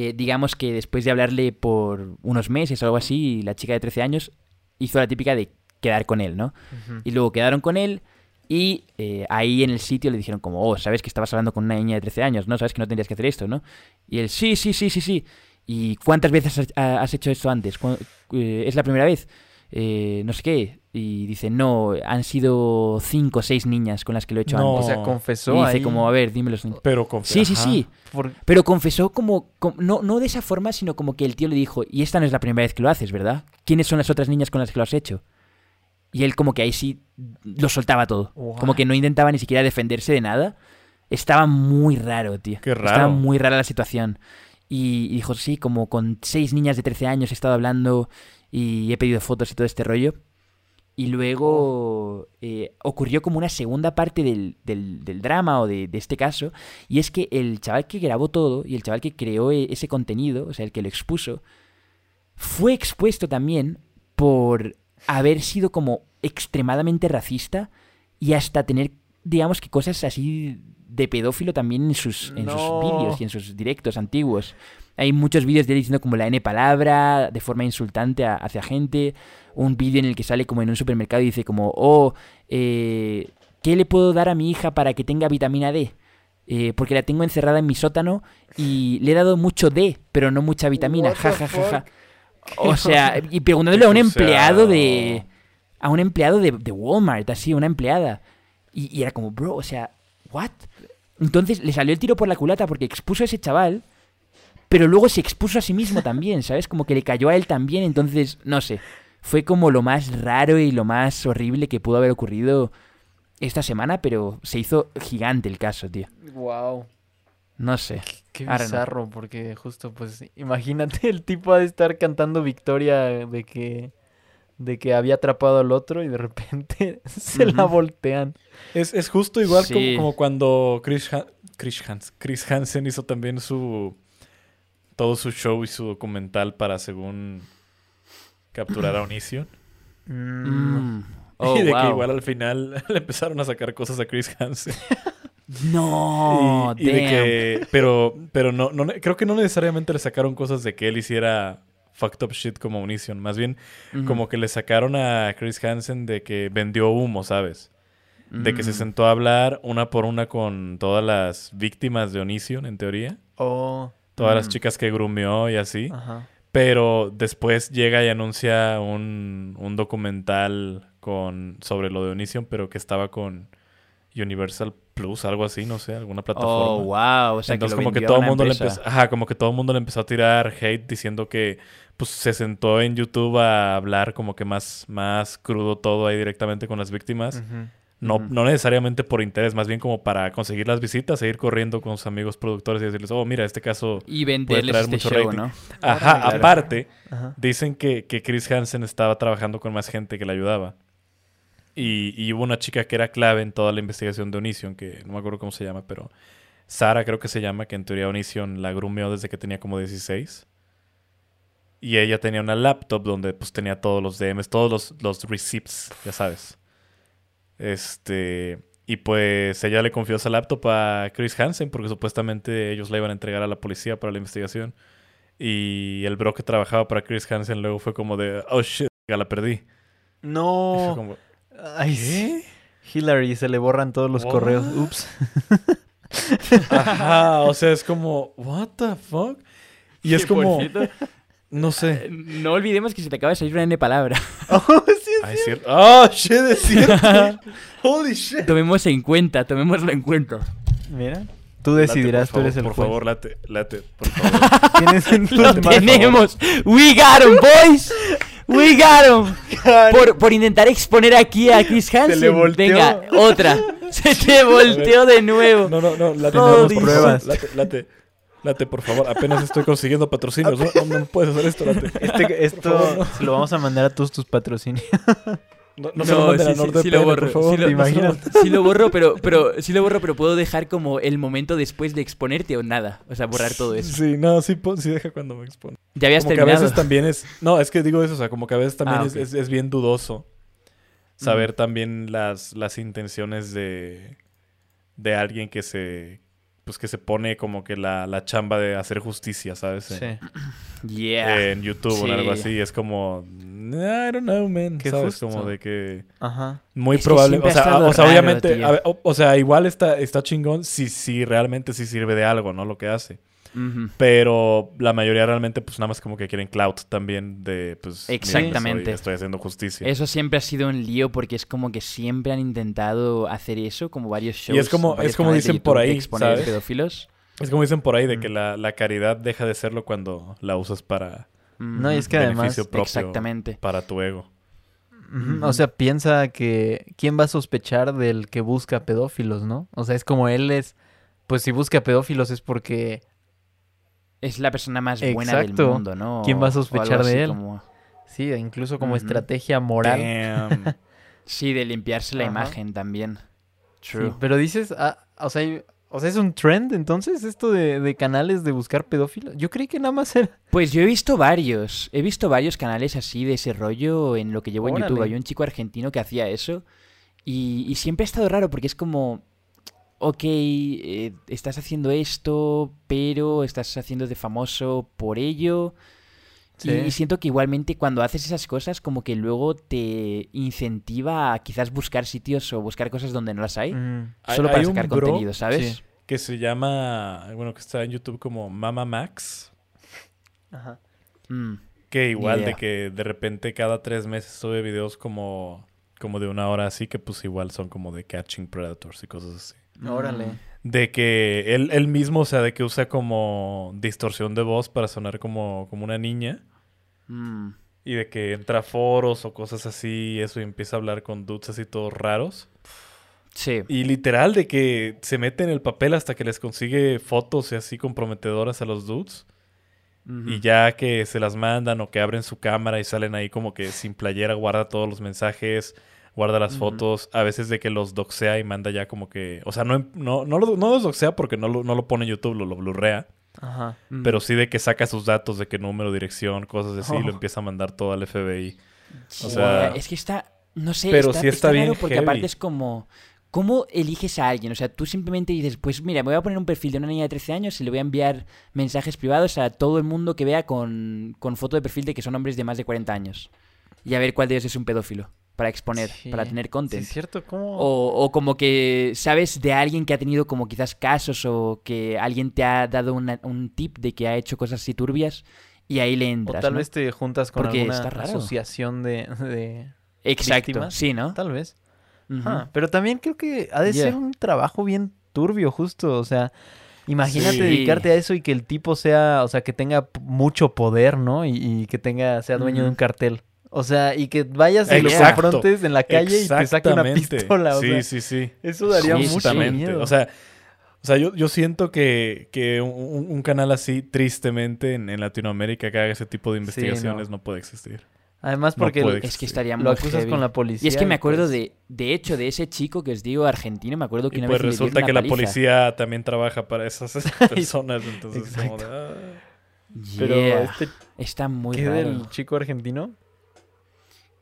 eh, digamos que después de hablarle por unos meses o algo así, la chica de 13 años hizo la típica de quedar con él, ¿no? Y luego quedaron con él y eh, ahí en el sitio le dijeron como, oh, sabes que estabas hablando con una niña de 13 años, ¿no? Sabes que no tendrías que hacer esto, ¿no? Y él, sí, sí, sí, sí, sí. ¿Y cuántas veces has, ha- has hecho esto antes? ¿Cu- eh, ¿Es la primera vez? Eh, no sé qué. Y dice, no, han sido cinco o seis niñas con las que lo he hecho No. O antes. sea, Y confesó dice ahí. como, a ver, dime los Pero con Sí, sí, sí. por- Pero confesó como, com- no, no de esa forma, sino como que el tío le dijo, y esta no es la primera vez que lo haces, ¿verdad? ¿Quiénes son las otras niñas con las que lo has hecho? Y él como que ahí sí lo soltaba todo. What? Como que no intentaba ni siquiera defenderse de nada. Estaba muy raro, tío. Qué Estaba raro. muy rara la situación. Y, y dijo, sí, como con seis niñas de 13 años he estado hablando y he pedido fotos y todo este rollo. Y luego eh, ocurrió como una segunda parte del, del- del drama o de, de este caso. Y es que el chaval que grabó todo y el chaval que creó e- ese contenido, o sea, el que lo expuso, fue expuesto también por haber sido como extremadamente racista y hasta tener, digamos que cosas así de pedófilo también en sus, en sus vídeos y en sus directos antiguos. Hay muchos vídeos de él diciendo como la N palabra, de forma insultante a- hacia gente. Un vídeo en el que sale como en un supermercado y dice como, oh, eh, ¿qué le puedo dar a mi hija para que tenga vitamina D? Eh, porque la tengo encerrada en mi sótano y le he dado mucho D, pero no mucha vitamina. Ja, ja, ja, ja. O sea, y preguntándole a un empleado de... A un empleado de, de Walmart, así, una empleada. Y, y era como, bro, o sea, ¿what? Entonces le salió el tiro por la culata porque expuso a ese chaval, pero luego se expuso a sí mismo también, ¿sabes? Como que le cayó a él también, entonces, no sé. Fue como lo más raro y lo más horrible que pudo haber ocurrido esta semana, pero se hizo gigante el caso, tío. Wow. No sé. Qué bizarro, porque justo, pues, imagínate el tipo ha de estar cantando victoria de que de que había atrapado al otro y de repente se la voltean. Es, es justo igual como- Sí. como, cuando Chris, Han- Chris, Hans- Chris Hansen hizo también su todo su show y su documental para según capturar a Onision. Mm, Mm. Oh, y de que igual al final le empezaron a sacar cosas a Chris Hansen. No, y, y de damn. que, pero, pero no, no, creo que no necesariamente le sacaron cosas de que él hiciera fucked up shit como Onision. Más bien, como que le sacaron a Chris Hansen de que vendió humo, ¿sabes? De que se Mm. sentó a hablar una por una con todas las víctimas de Onision, en teoría. Oh, Todas las chicas que grumeó y así. ajá. Pero después llega y anuncia un, un documental con, sobre lo de Onision, pero que estaba con Universal Plus, algo así, no sé, alguna plataforma. Oh, wow. O sea, Entonces que como que todo el mundo le empezó, ajá, como que todo el mundo le empezó a tirar hate diciendo que pues se sentó en YouTube a hablar como que más, más crudo todo ahí directamente con las víctimas. Ujú. No, no necesariamente por interés, más bien como para conseguir las visitas, seguir corriendo con sus amigos productores y decirles, oh, mira, este caso... Y venderles traer este mucho show, rating. ¿no? Ajá, Claro. aparte, Ajá. dicen que, que Chris Hansen estaba trabajando con más gente que le ayudaba. Y, y hubo una chica que era clave en toda la investigación de Onision, que no me acuerdo cómo se llama, pero Sara creo que se llama, que en teoría Onision la grumeó desde que tenía como 16. Y ella tenía una laptop donde pues tenía todos los DMs, todos los, los receipts, ya sabes. Este... Y pues ella le confió esa laptop a Chris Hansen porque supuestamente ellos la iban a entregar a la policía para la investigación. Y el bro que trabajaba para Chris Hansen luego fue como de, oh shit, ya la perdí. Y fue No. como, Ay, sí. Hillary, se le borran todos los What? correos. Ups. Ajá, o sea, es como, what the fuck? Y es como, no sé. eh, No olvidemos que se te acaba de salir una N palabra. Oh, sí, es cierto. Oh, shit, es cierto. Holy shit. Tomemos en cuenta, tomémoslo en cuenta. Mira. Tú decidirás, tú Late, eres el favor, juez. Por favor, late, late, por favor. Tienes en tus Lo tenemos. We got him, boys. We got him. Por, por intentar exponer aquí a Chris Hansen. le volteó. Venga, otra. Se te volteó de nuevo. No, no, no, late, favor, pruebas. late, late, late, por favor. Apenas estoy consiguiendo patrocinios. No, no, no puedes hacer esto, late. Este- esto se lo vamos a mandar a todos tus patrocinios. No, no se lo a NordVPN, sí lo borro. por favor. sí lo, sí borro, pero, pero sí lo borro, pero puedo dejar como el momento después de exponerte o nada. O sea, borrar todo eso. Sí, no, sí, sí deja cuando me expone. Ya habías como que a terminado. veces también es... No, es que digo eso, o sea, como que a veces también Ah, es- es bien dudoso saber también las, las intenciones de, de alguien que se... Pues que se pone como que la, la chamba de hacer justicia, ¿sabes? En, Yeah. en YouTube o algo Sí. así. Es como... I don't know, man. Qué ¿Sabes? justo. Como de que... Ajá. Muy Es probable. O sea, o sea raro, obviamente. tío. a ver, o, o sea, igual está, está chingón si, si realmente sí sirve de algo, ¿no? Lo que hace. Pero la mayoría realmente, pues nada más como que quieren clout también de, pues. mira, Exactamente. soy- estoy haciendo justicia. Eso siempre ha sido un lío porque es como que siempre han intentado hacer eso, como varios shows. es como- es como dicen por ahí, exponer ¿sabes? pedófilos. Es como dicen por ahí, de Mm. que la, la caridad deja de serlo cuando la usas para No, y es que además. propio. Exactamente. Para tu ego. O sea, piensa que. ¿Quién va a sospechar del que busca pedófilos, no? O sea, es como él es. Pues si busca pedófilos es porque. Es la persona más buena del mundo, ¿no? ¿Quién va a sospechar de él? como- Sí, incluso como estrategia moral. Damn. Sí, de limpiarse la Ajá. imagen también. Sí, True. pero dices, ah, o sea, o sea, es un trend entonces esto de, de canales de buscar pedófilos. Yo creí que nada más era. Pues yo he visto varios. He visto varios canales así de ese rollo en lo que llevo en. YouTube. Hay un chico argentino que hacía eso. Y, y siempre ha estado raro porque es como. Ok, eh, estás haciendo esto, pero estás haciendo de famoso por ello. Y- Sí. Y, siento que igualmente cuando haces esas cosas, como que luego te incentiva a quizás buscar sitios o buscar cosas donde no las hay. Mm, Hay- Solo para hay un sacar bro contenido, ¿sabes? sí. que se llama. Bueno, que está en YouTube como Mama Max. Ajá. Mm. Que igual de que de repente cada tres meses sube videos como, como de una hora así, que pues igual son como de catching predators y cosas así. Órale. De que él, él mismo, o sea, de que usa como distorsión de voz para sonar como, como una niña. Mm. Y de que entra a foros o cosas así y eso y empieza a hablar con dudes así todos raros. Sí. Y literal de que se mete en el papel hasta que les consigue fotos y así comprometedoras a los dudes. Y ya que se las mandan o que abren su cámara y salen ahí como que sin playera, guarda todos los mensajes, guarda las fotos, a veces de que los doxea y manda ya como que... O sea, no, no, no, lo- no los doxea porque no lo, no lo pone en YouTube, lo, lo blurrea, Ajá. Mm. pero sí de que saca sus datos de que número, dirección, cosas así, y lo Oh. empieza a mandar todo al FBI. Sí, O sea- es que está, no sé, Pero está, sí está bien raro porque heavy. aparte es como, ¿cómo eliges a alguien? O sea, tú simplemente dices, pues mira, me voy a poner un perfil de una niña de 13 años y le voy a enviar mensajes privados a todo el mundo que vea con, con foto de perfil de que son hombres de más de 40 años. Y a ver cuál de ellos es un pedófilo, para exponer, Sí. para tener Sí, content. es cierto, ¿cómo? O, o como que sabes de alguien que ha tenido como quizás casos o que alguien te ha dado una- un tip de que ha hecho cosas así turbias y ahí le O entras. tal ¿no? vez te juntas con Porque alguna asociación de, de- Exacto, víctimas. sí, ¿no? Tal vez. Ajá, Pero también creo que ha de Yeah. ser un trabajo bien turbio, justo. O sea, Imagínate Sí. dedicarte a eso y que el tipo sea, o sea, que tenga mucho poder, ¿no? Y, y que tenga, sea dueño de un cartel. O sea, y que vayas y lo confrontes en la calle y te saque una pistola. O sí, sea, sí, sí. eso daría Sí, mucho miedo. O sea, o sea yo, yo siento que, que un, un- canal así, tristemente, en, en Latinoamérica que haga ese tipo de Sí, investigaciones no. no. puede existir. Además, no porque el- Es que estaría lo muy acusas heavy. con la policía. Y es que me acuerdo pues, de, de hecho, de ese chico que os digo, argentino, me acuerdo que Y una pues vez le resulta una que la paliza. policía también trabaja para esas personas. Entonces, como de, ah. Pero Yeah. este, Está muy ¿qué raro. del chico argentino?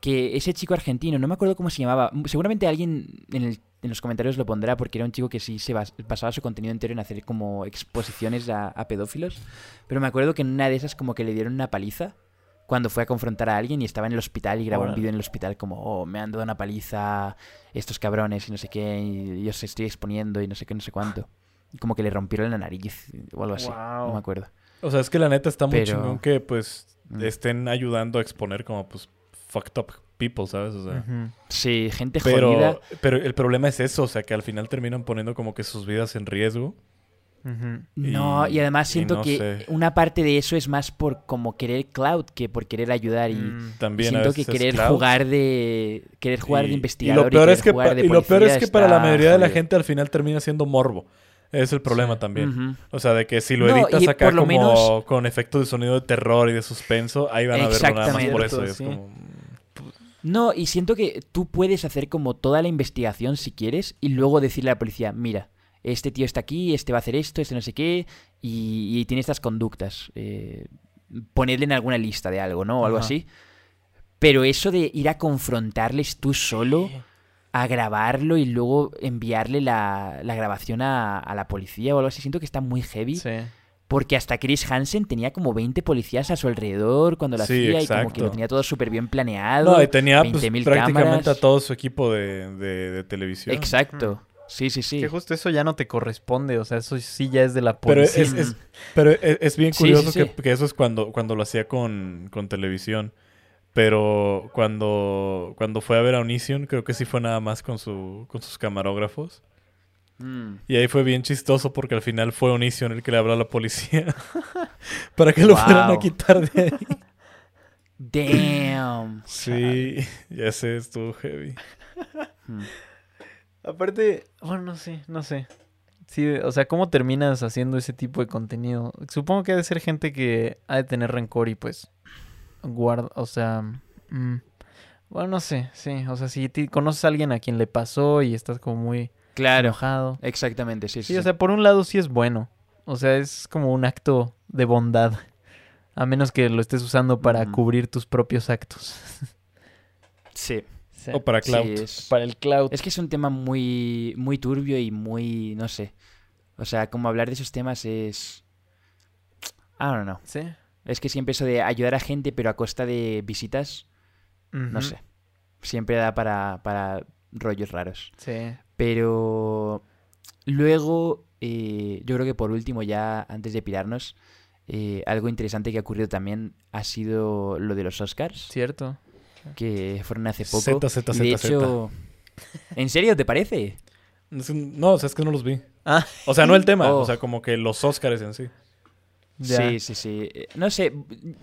Que ese chico argentino, no me acuerdo cómo se llamaba, seguramente alguien en, el- en los comentarios lo pondrá porque era un chico que sí se bas- basaba su contenido entero en hacer como exposiciones a, a pedófilos, pero me acuerdo que en una de esas como que le dieron una paliza cuando fue a confrontar a alguien y estaba en el hospital y grabó un vídeo en el hospital como, oh, me han dado una paliza estos cabrones y no sé qué, y yo os estoy exponiendo y no sé qué, no sé cuánto. Y como que le rompieron la nariz o algo así, no me acuerdo. O sea, es que la neta está muy Pero- chingón que pues Mm. estén ayudando a exponer como pues fucked up people, ¿sabes? O sea. Sí, gente jodida. Pero, el problema es eso, o sea, que al final terminan poniendo como que sus vidas en riesgo. No, y, Y- además y siento no que sé. una parte de eso es más por como querer cloud que por querer ayudar y, Mm. También siento que querer jugar de querer jugar Y- de y investigador lo peor es que jugar pa- de y lo peor es que para la mayoría de la gente al final termina siendo morbo. Es el problema Sí. también. O sea, de que si lo No, editas y acá lo como menos- con efectos de sonido de terror y de suspenso, ahí van a verlo nada más por eso. y es Sí. como... No, y siento que tú puedes hacer como toda la investigación si quieres y luego decirle a la policía, mira, este tío está aquí, este va a hacer esto, este no sé qué, y, y tiene estas conductas. Eh, ponerle en alguna lista de algo, ¿no? O algo Ajá. así. Pero eso de ir a confrontarles tú solo, a grabarlo y luego enviarle la, la grabación a, a la policía o algo así, siento que está muy heavy. Sí. Porque hasta Chris Hansen tenía como 20 policías a su alrededor cuando lo Sí, hacía y como que exacto. lo tenía todo súper bien planeado. No, y tenía pues, 20.000 prácticamente cámaras. a todo su equipo de, de- de televisión. Exacto. Sí, sí, sí. Que justo eso ya no te corresponde, o sea, eso sí ya es de la Pero policía. es, es- pero es, es bien curioso sí, sí. Que, que eso es cuando, cuando lo hacía con, con televisión. Pero cuando, cuando fue a ver a Onision, creo que sí fue nada más con, su, con sus camarógrafos. Mm. Y ahí fue bien chistoso porque al final fue Onision el que le habló a la policía para que lo Wow. fueran a quitar de ahí. Damn. Sí, ya sé, estuvo heavy. Mm. Aparte, bueno, no sé, no sé. Sí, o sea, ¿cómo terminas haciendo ese tipo de contenido? Supongo que ha de ser gente que ha de tener rencor y pues guarda, o sea, mm, bueno, no sé, sí, o sea, si conoces a alguien a quien le pasó y estás como muy Claro. enojado. Exactamente, sí, sí. Sí, o sí. sea, por un lado sí es bueno. O sea, es como un acto de bondad. A menos que lo estés usando para cubrir tus propios actos. Sí. Sí. O para Sí, Cloud. es... Para el cloud. es que es un tema muy, muy turbio y muy, no sé. O sea, como hablar de esos temas es... I don't know. Sí. Es que siempre eso de ayudar a gente pero a costa de visitas, no sé. Siempre da para, para rollos raros. Sí. Pero luego, eh, yo creo que por último, ya antes de pirarnos, eh, algo interesante que ha ocurrido también ha sido lo de los Oscars, Cierto. que fueron hace poco. Z, Z, Y de Z, hecho, ¿en serio te parece? No, o sea, es que no los vi. Ah. O sea, no el tema, Oh. o sea, como que los Oscars en sí. Ya. Sí, sí, sí. Eh, No sé,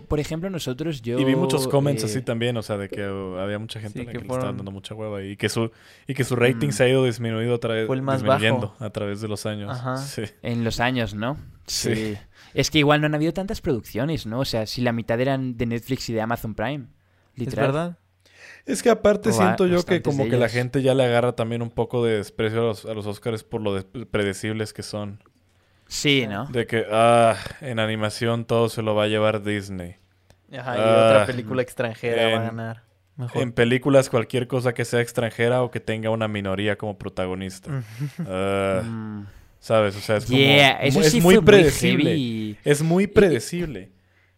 por ejemplo, nosotros yo... y vi muchos comments eh, así también, o sea, de que había mucha gente Sí, a la que que, le fueron- estaban dando mucha hueva y que su y que su rating Mm. se ha ido disminuido a través Fue el más disminuyendo bajo. a través de los años. Ajá. Sí. En los años, ¿no? Sí. Es que igual no han habido tantas producciones, ¿no? O sea, si la mitad eran de Netflix y de Amazon Prime. Es Literal. verdad. Es que aparte O siento yo que como que la gente ya le agarra también un poco de desprecio a los, a los Oscars por lo de- predecibles que son. Sí, ¿no? De que, ah, en animación todo se lo va a llevar Disney. Ajá, y Ah. otra película extranjera va a ganar. Mejor. En películas cualquier cosa que sea extranjera o que tenga una minoría como protagonista. Ah, Mm. ¿Sabes? O sea, es como... Yeah, eso es sí muy fue predecible. muy. Es muy predecible.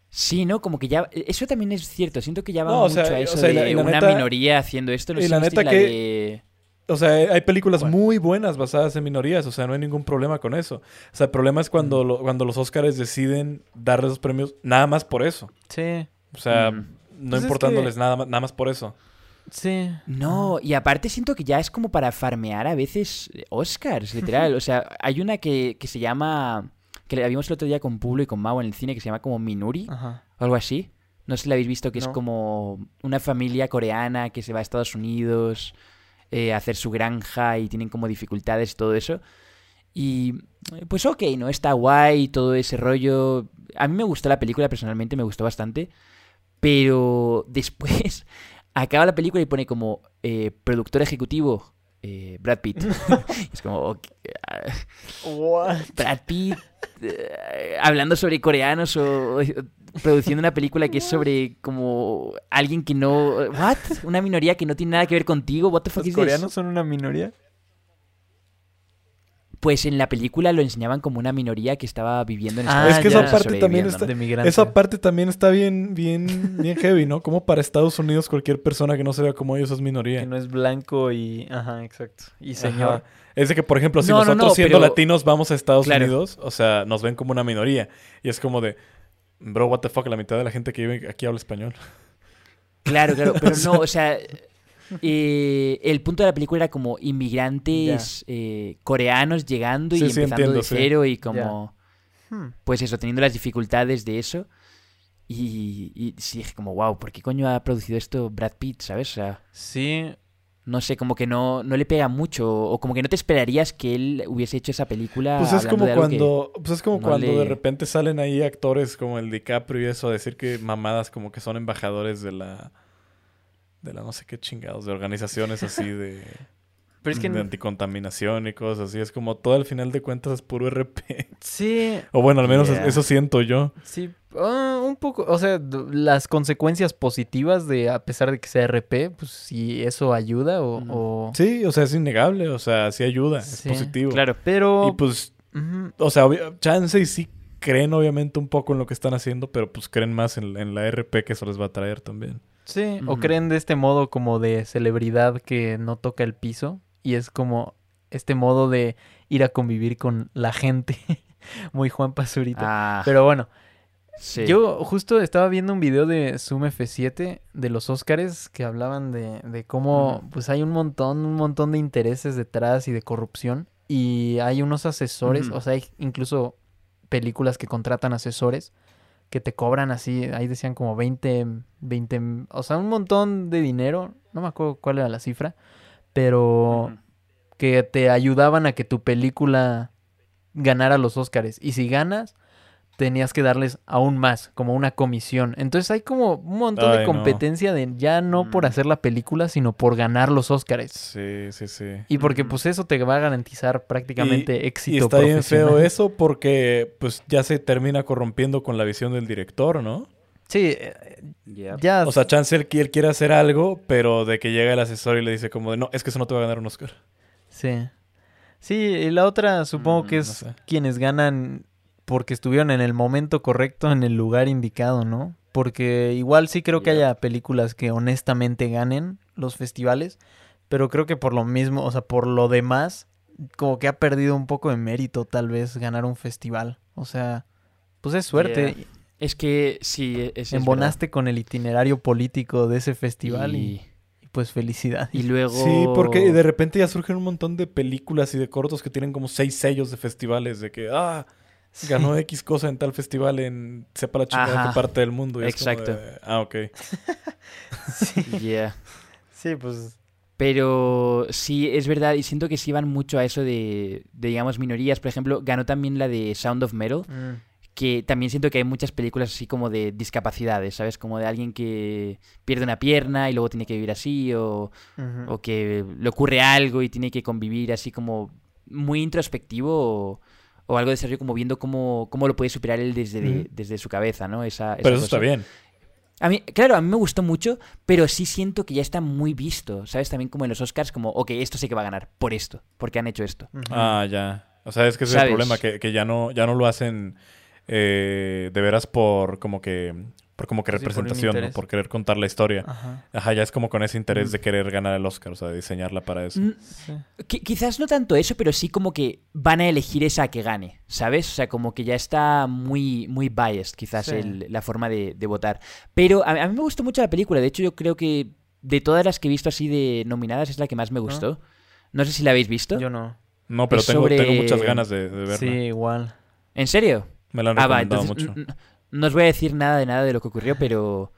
Sí, ¿no? Como que ya... Eso también es cierto. Siento que ya va No, o mucho sea, a o eso sea, y la- de la una neta- minoría haciendo esto. No y la neta la que- de- O sea, hay películas muy buenas basadas en minorías, o sea, no hay ningún problema con eso. O sea, el problema es cuando, lo- cuando los Oscars deciden darle esos premios nada más por eso. Sí, O sea, Mm. no Pues es importándoles que- nada, más, nada más por eso. sí. No, y aparte siento que ya es como para farmear a veces Oscars, literal. O sea, hay una que, que se llama que la vimos el otro día con Pablo y con Mau en el cine, que se llama como Minuri, Ajá. o algo así. No sé si la habéis visto, que es como una familia coreana que se va a Estados Unidos eh, hacer su granja y tienen como dificultades y todo eso. Y pues ok, ¿no? Está guay todo ese rollo. A mí me gustó la película personalmente, me gustó bastante. Pero después acaba la película y pone como eh, productor ejecutivo eh, Brad Pitt. es como, ok, ah, What? Brad Pitt eh, hablando sobre coreanos o, o produciendo una película que es sobre como alguien que no... ¿What? Una minoría que no tiene nada que ver contigo. What the fuck ¿Los is coreanos this? son una minoría? Pues en la película lo enseñaban como una minoría que estaba viviendo en Ah, Estados es que esa parte también está... De. Esa parte también está bien, bien, bien heavy, ¿no? Como para Estados Unidos cualquier persona que no se vea como ellos es minoría. Que no es blanco y... Ajá, exacto. Y señor. Ajá. Es de que, por ejemplo, si No, no, nosotros no, siendo pero- latinos vamos a Estados Claro. Unidos, o sea, nos ven como una minoría. Y es como de, bro, what the fuck, la mitad de la gente que vive aquí habla español. Claro, claro, pero no, o sea, eh, el punto de la película era como inmigrantes eh, coreanos llegando y Sí, empezando entiendo, de sí. cero y como, Hmm. pues eso, teniendo las dificultades de eso. Y, y sí, dije como, wow, ¿por qué coño ha producido esto Brad Pitt, sabes? O sea, Sí, no sé, como que no, no le pega mucho o como que no te esperarías que él hubiese hecho esa película. Pues es como cuando, pues es como no cuando le- de repente salen ahí actores como el DiCaprio y eso a decir que mamadas como que son embajadores de la de la no sé qué chingados, de organizaciones así de, pero es que... de anticontaminación y cosas así. Es como todo al final de cuentas es puro RP. Sí, O bueno, al menos Yeah. eso siento yo. sí. Ah, un poco, o sea, las consecuencias positivas de, a pesar de que sea RP, pues si eso ayuda o... Mm. o- Sí, o sea, es innegable, o sea, sí ayuda, Sí, es positivo. Claro. Pero... Y pues, o sea, chance y sí creen obviamente un poco en lo que están haciendo, pero pues creen más en, en la RP que eso les va a traer también. Sí, o creen de este modo como de celebridad que no toca el piso y es como este modo de ir a convivir con la gente. Muy Juan Pazurita. Ah, Pero bueno, sí. yo justo estaba viendo un video de Zoom F7 de los Óscares que hablaban de, de cómo pues hay un montón, un montón de intereses detrás y de corrupción y hay unos asesores, o sea, hay incluso películas que contratan asesores que te cobran así, ahí decían como 20, 20, o sea, un montón de dinero, no me acuerdo cuál era la cifra, pero que te ayudaban a que tu película ganara los Óscares. Y si ganas, tenías que darles aún más, como una comisión. Entonces hay como un montón Ay, de no. competencia de ya no por Mm. hacer la película, sino por ganar los Óscares. Sí, sí, sí. Y porque pues eso te va a garantizar prácticamente éxito Y está bien feo eso porque pues ya se termina corrompiendo con la visión del director, ¿no? Sí, eh, ya... O sea, chance él, él quiere hacer algo, pero de que llega el asesor y le dice como de, no, es que eso no te va a ganar un Oscar. Sí. Sí, y la otra supongo Mm, que no es sé. quienes ganan porque estuvieron en el momento correcto, en el lugar indicado, ¿no? Porque igual sí creo que Yeah. haya películas que honestamente ganen los festivales, pero creo que por lo mismo, o sea, por lo demás, como que ha perdido un poco de mérito tal vez ganar un festival. O sea, pues es suerte. Yeah. Es que sí, es, es Embonaste con el itinerario político de ese festival y, y, y, pues felicidad. y luego... Sí, porque de repente ya surgen un montón de películas y de cortos que tienen como seis sellos de festivales de que, ah, ganó X cosa en tal festival en sepa la chingada Ajá. qué parte del mundo. Y es como Exacto. de, ah, ok. Yeah. Sí, pues... Pero sí, es verdad, y siento que sí van mucho a eso de, de, digamos, minorías. Por ejemplo, ganó también la de Sound of Metal, mm, que también siento que hay muchas películas así como de discapacidades, ¿sabes? Como de alguien que pierde una pierna y luego tiene que vivir así, o, o que le ocurre algo y tiene que convivir así como muy introspectivo, o, o algo de ese rollo como viendo cómo, cómo lo puede superar él desde, de- desde su cabeza, ¿no? Esa, esa Pero eso cosa. está bien. A mí, claro, a mí me gustó mucho, pero sí siento que ya está muy visto, ¿sabes? También como en los Oscars, como, ok, esto sí que va a ganar, por esto, porque han hecho esto. Ah, ya. O sea, es que ese es el problema, que, que ya no, ya no lo hacen eh, de veras por como que, por como que Sí, por un representación. Por querer contar la historia. Ajá. Ajá, ya es como con ese interés Mm. de querer ganar el Oscar, o sea, de diseñarla para eso. Mm, Sí. quizás no tanto eso, pero sí como que van a elegir esa que gane, ¿sabes? O sea, como que ya está muy, muy biased, quizás, Sí. el- la forma de, de votar. Pero a, a mí me gustó mucho la película, de hecho yo creo que de todas las que he visto así de nominadas es la que más me gustó. No sé si la habéis visto. Yo no. No, pero tengo, sobre- tengo muchas ganas de, de verla. Sí, igual. ¿En serio? Me lo han Ah, va, recomendado entonces mucho. No os voy a decir nada de nada de lo que ocurrió, pero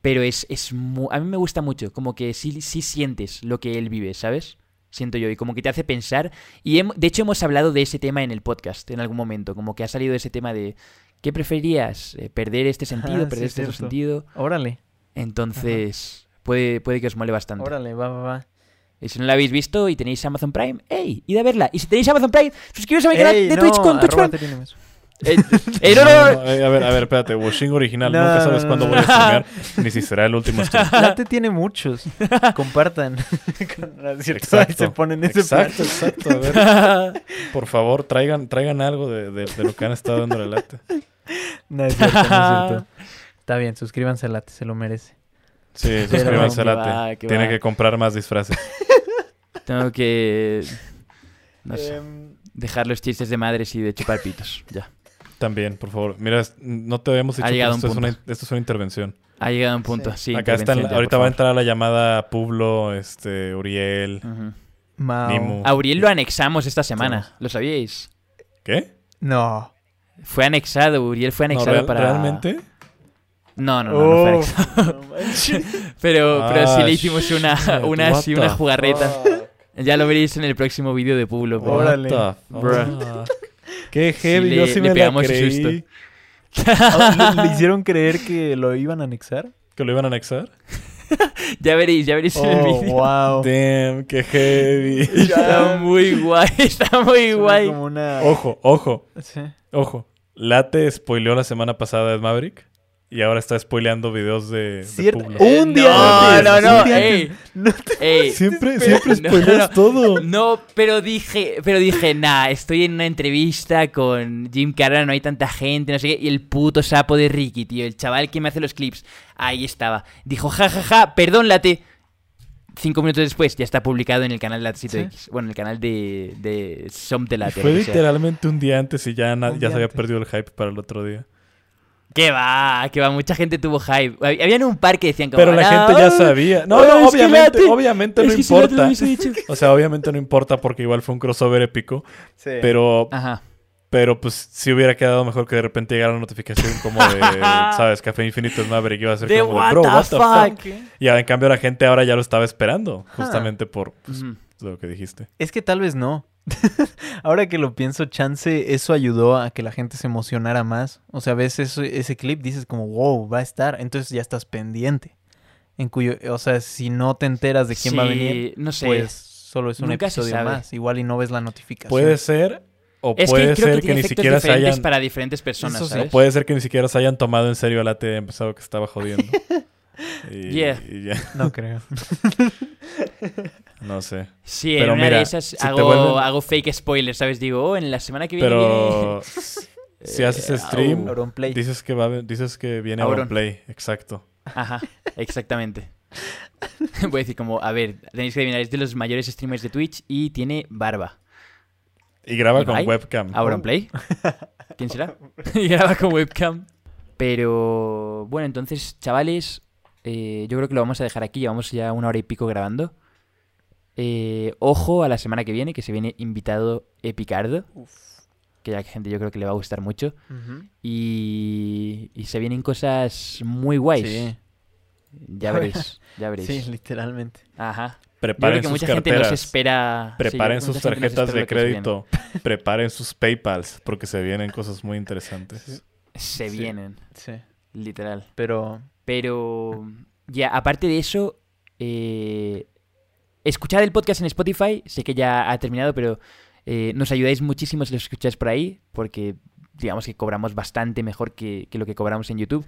pero es, es mu- a mí me gusta mucho, como que sí, sí sientes lo que él vive, ¿sabes? Siento yo, y como que te hace pensar. Y de hecho hemos hablado de ese tema en el podcast en algún momento, como que ha salido ese tema de ¿qué preferirías? Eh, ¿Perder este sentido? Ah, ¿Perder sí, este otro sentido? Órale, Entonces, puede, puede que os mole bastante. órale, va, va, va. Y si no la habéis visto y tenéis Amazon Prime, ¡ey! ¡Id a verla! Y si tenéis Amazon Prime, suscribiros a mi canal de no, Twitch con Twitch. Eh, eh, no, no, no, No, eh, a ver, a ver, espérate. Washing original. No, Nunca sabes cuándo voy a streamear, ni si será el último stream. Late tiene muchos. Compartan. Cierto, ahí se ponen ese exacto, plan. exacto. A ver, por favor, traigan, traigan algo de, de- de lo que han estado dando la lata. No es cierto, no es cierto. Está bien, suscríbanse a Late, se lo merece. Sí, Pero- suscríbanse a Que Late. va, que Tiene va. que comprar más disfraces. Tengo que. No sé. Em, Dejar los chistes de madres y de chupar pitos. Ya. También, por favor. Mira, no te habíamos Ha dicho que esto un es, una, esto es una intervención. Ha llegado un punto. Sí. Acá está, intervención ya, ahorita va a entrar la llamada Publo, este, Uriel. Mao. Nimu. A Uriel lo anexamos esta semana. ¿Lo sabíais? ¿Qué? No. Fue anexado. Uriel fue No, anexado real- para. ¿Realmente? No, no, no, no fue Oh, anexado. Pero, pero sí Ah, le hicimos una, shit, una, una jugarreta. Ya lo veréis en el próximo vídeo de Pueblo. pero- Órale. Qué heavy, Sí, yo le- sí le me pegamos la su creí. susto. Ah, ¿Le, le hicieron creer que lo iban a anexar? ¿Que lo iban a anexar? Ya veréis, ya veréis en el Oh, vídeo. wow. Damn, qué heavy. Está muy guay, está muy Suena guay. como una... Ojo, ojo, Sí. ojo. Late spoileó la semana pasada de Maverick y ahora está spoileando videos de, de Cierto. Un día no, antes, no, no, día ey. No te- ey. Siempre, Pero- siempre no, spoileas no. todo. No, pero dije, pero dije, nah, estoy en una entrevista con Jim Carrey, no hay tanta gente, no sé qué, y el puto sapo de Ricky, tío, el chaval que me hace los clips, ahí estaba. Dijo, ja, ja, ja, perdón, late. Cinco minutos después ya está publicado en el canal Latecito ¿Sí? X. Bueno, en el canal de, de Som de Y Late. fue literalmente un día antes y ya, ya se había antes. perdido el hype para el otro día. Que va, que va, mucha gente tuvo hype. Hab- Habían un par que decían como, Pero la "No, gente ya sabía. No, ah, no, obviamente, obviamente no importa. hubiese dicho". O sea, obviamente no importa porque igual fue un crossover épico. Sí. Pero, Ajá. pero pues si hubiera quedado mejor que de repente llegara la notificación como de, ¿sabes? Café Infinito es Maverick iba a ser De como de, bro, the what the fuck. fuck. Y en cambio la gente ahora ya lo estaba esperando. Justamente por pues, lo que dijiste. Es que tal vez no. Ahora que lo pienso, chance, eso ayudó a que la gente se emocionara más. O sea, ves eso- ese clip, dices como, wow, va a estar. Entonces ya estás pendiente. En cuyo, o sea, si no te enteras de quién va a venir, No sé. pues solo es un Nunca episodio más. Igual y no ves la notificación. Puede ser o es puede que creo ser que, ni siquiera se hayan... para diferentes personas, Eso sí. ¿sabes? O puede ser que ni siquiera se hayan tomado en serio a Late y pensado que estaba jodiendo. y, Yeah. y ya, No creo. no sé. Sí, Pero en una mira, de esas si hago, vuelven- hago fake spoilers, ¿sabes? Digo, oh, en la semana que viene Pero viene... si haces Eh, stream. Auronplay. dices que va dices que viene Auron. Auronplay, exacto. Ajá, exactamente. Voy a decir como, a ver, tenéis que adivinar, es de los mayores streamers de Twitch y tiene barba. Y graba con webcam. ¿Auronplay? ¿Quién será? y graba con webcam. Pero, bueno, entonces, chavales, eh, yo creo que lo vamos a dejar aquí. Llevamos ya una hora y pico grabando. Eh, ojo a la semana que viene, que se viene invitado Epicardo. Que ya que gente yo creo que le va a gustar mucho. Y, y se vienen cosas muy guays. Sí. Ya veréis, ya veréis. Sí, literalmente. Ajá. Preparen sus mucha gente espera. Preparen sus tarjetas espera de crédito. Preparen sus PayPals, porque se vienen cosas muy interesantes. Se Sí. vienen, Sí. literal. Pero Pero, ya, aparte de eso, eh, escuchad el podcast en Spotify. Sé que ya ha terminado, pero eh, nos ayudáis muchísimo si lo escucháis por ahí, porque digamos que cobramos bastante mejor que, que lo que cobramos en YouTube.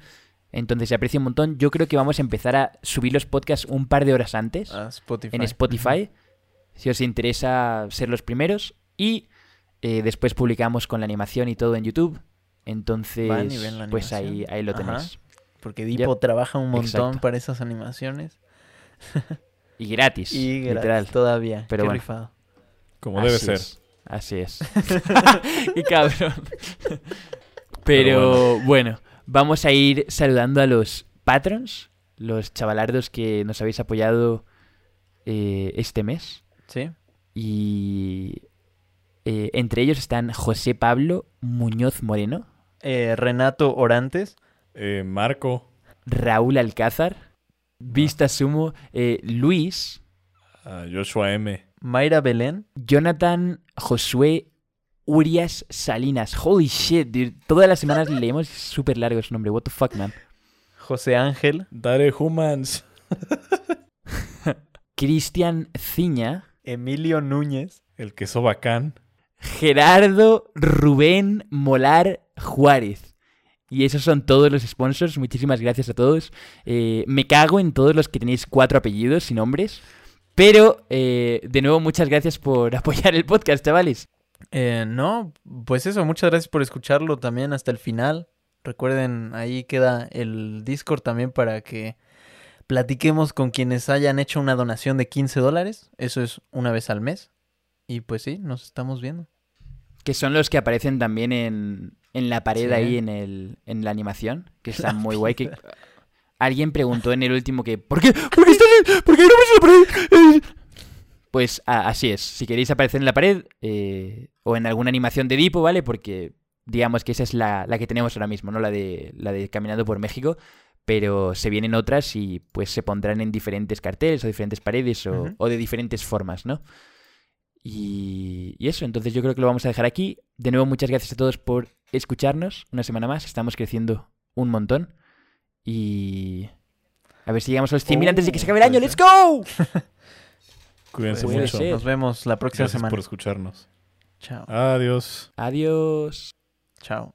Entonces se aprecia un montón. Yo creo que vamos a empezar a subir los podcasts un par de horas antes a Spotify. en Spotify, si os interesa ser los primeros. Y eh, después publicamos con la animación y todo en YouTube. Entonces, pues ahí, ahí lo Ajá. Porque Dipo trabaja un montón Exacto. para esas animaciones. Y gratis. Y gratis literal. todavía. Pero Qué bueno. rifado. Como debe ser. es, Así es. Qué cabrón. Pero, Pero bueno. vamos a ir saludando a los patrons, los chavalardos que nos habéis apoyado eh, este mes. Sí. Y Eh, entre ellos están José Pablo Muñoz Moreno, Eh, Renato Orantes. Eh, Marco, Raúl Alcázar, Vista Sumo, eh, Luis, ah, Joshua M. Mayra Belén. Jonathan Josué Urias Salinas. Holy shit, dude. Todas las semanas le leemos súper largo su nombre. What the fuck, man. José Ángel. Dare Humans. Cristian Ciña. Emilio Núñez. El queso bacán. Gerardo Rubén Molar Juárez. Y esos son todos los sponsors. Muchísimas gracias a todos. Eh, me cago en todos los que tenéis cuatro apellidos y nombres. Pero, eh, de nuevo, muchas gracias por apoyar el podcast, chavales. Eh, no, pues eso, muchas gracias por escucharlo también hasta el final. Recuerden, ahí queda el Discord también para que platiquemos con quienes hayan hecho una donación de 15 dólares. Eso es una vez al mes. Y pues sí, nos estamos viendo. Que son los que aparecen también en, en la pared Sí. ahí en, el, en la animación. Que está muy guay. Que... Alguien preguntó en el último que ¿Por qué? ¿Por qué, están- ¿por qué no ves en la pared? Eh, Pues a- así es. Si queréis aparecer en la pared eh, o en alguna animación de Dipo, ¿vale? Porque digamos que esa es la, la que tenemos ahora mismo, ¿no? La de, la de Caminando por México. Pero se vienen otras y pues se pondrán en diferentes carteles o diferentes paredes o, o de diferentes formas, ¿no? Y, y eso, entonces yo creo que lo vamos a dejar aquí. De nuevo, muchas gracias a todos por escucharnos una semana más. Estamos creciendo un montón. Y a ver si llegamos a los 100.000 antes de que se acabe el Oh, año. ¡Let's go! Cuídense Puede mucho. ser. Nos vemos la próxima Gracias semana. por escucharnos. Chao. Adiós. Adiós. Chao.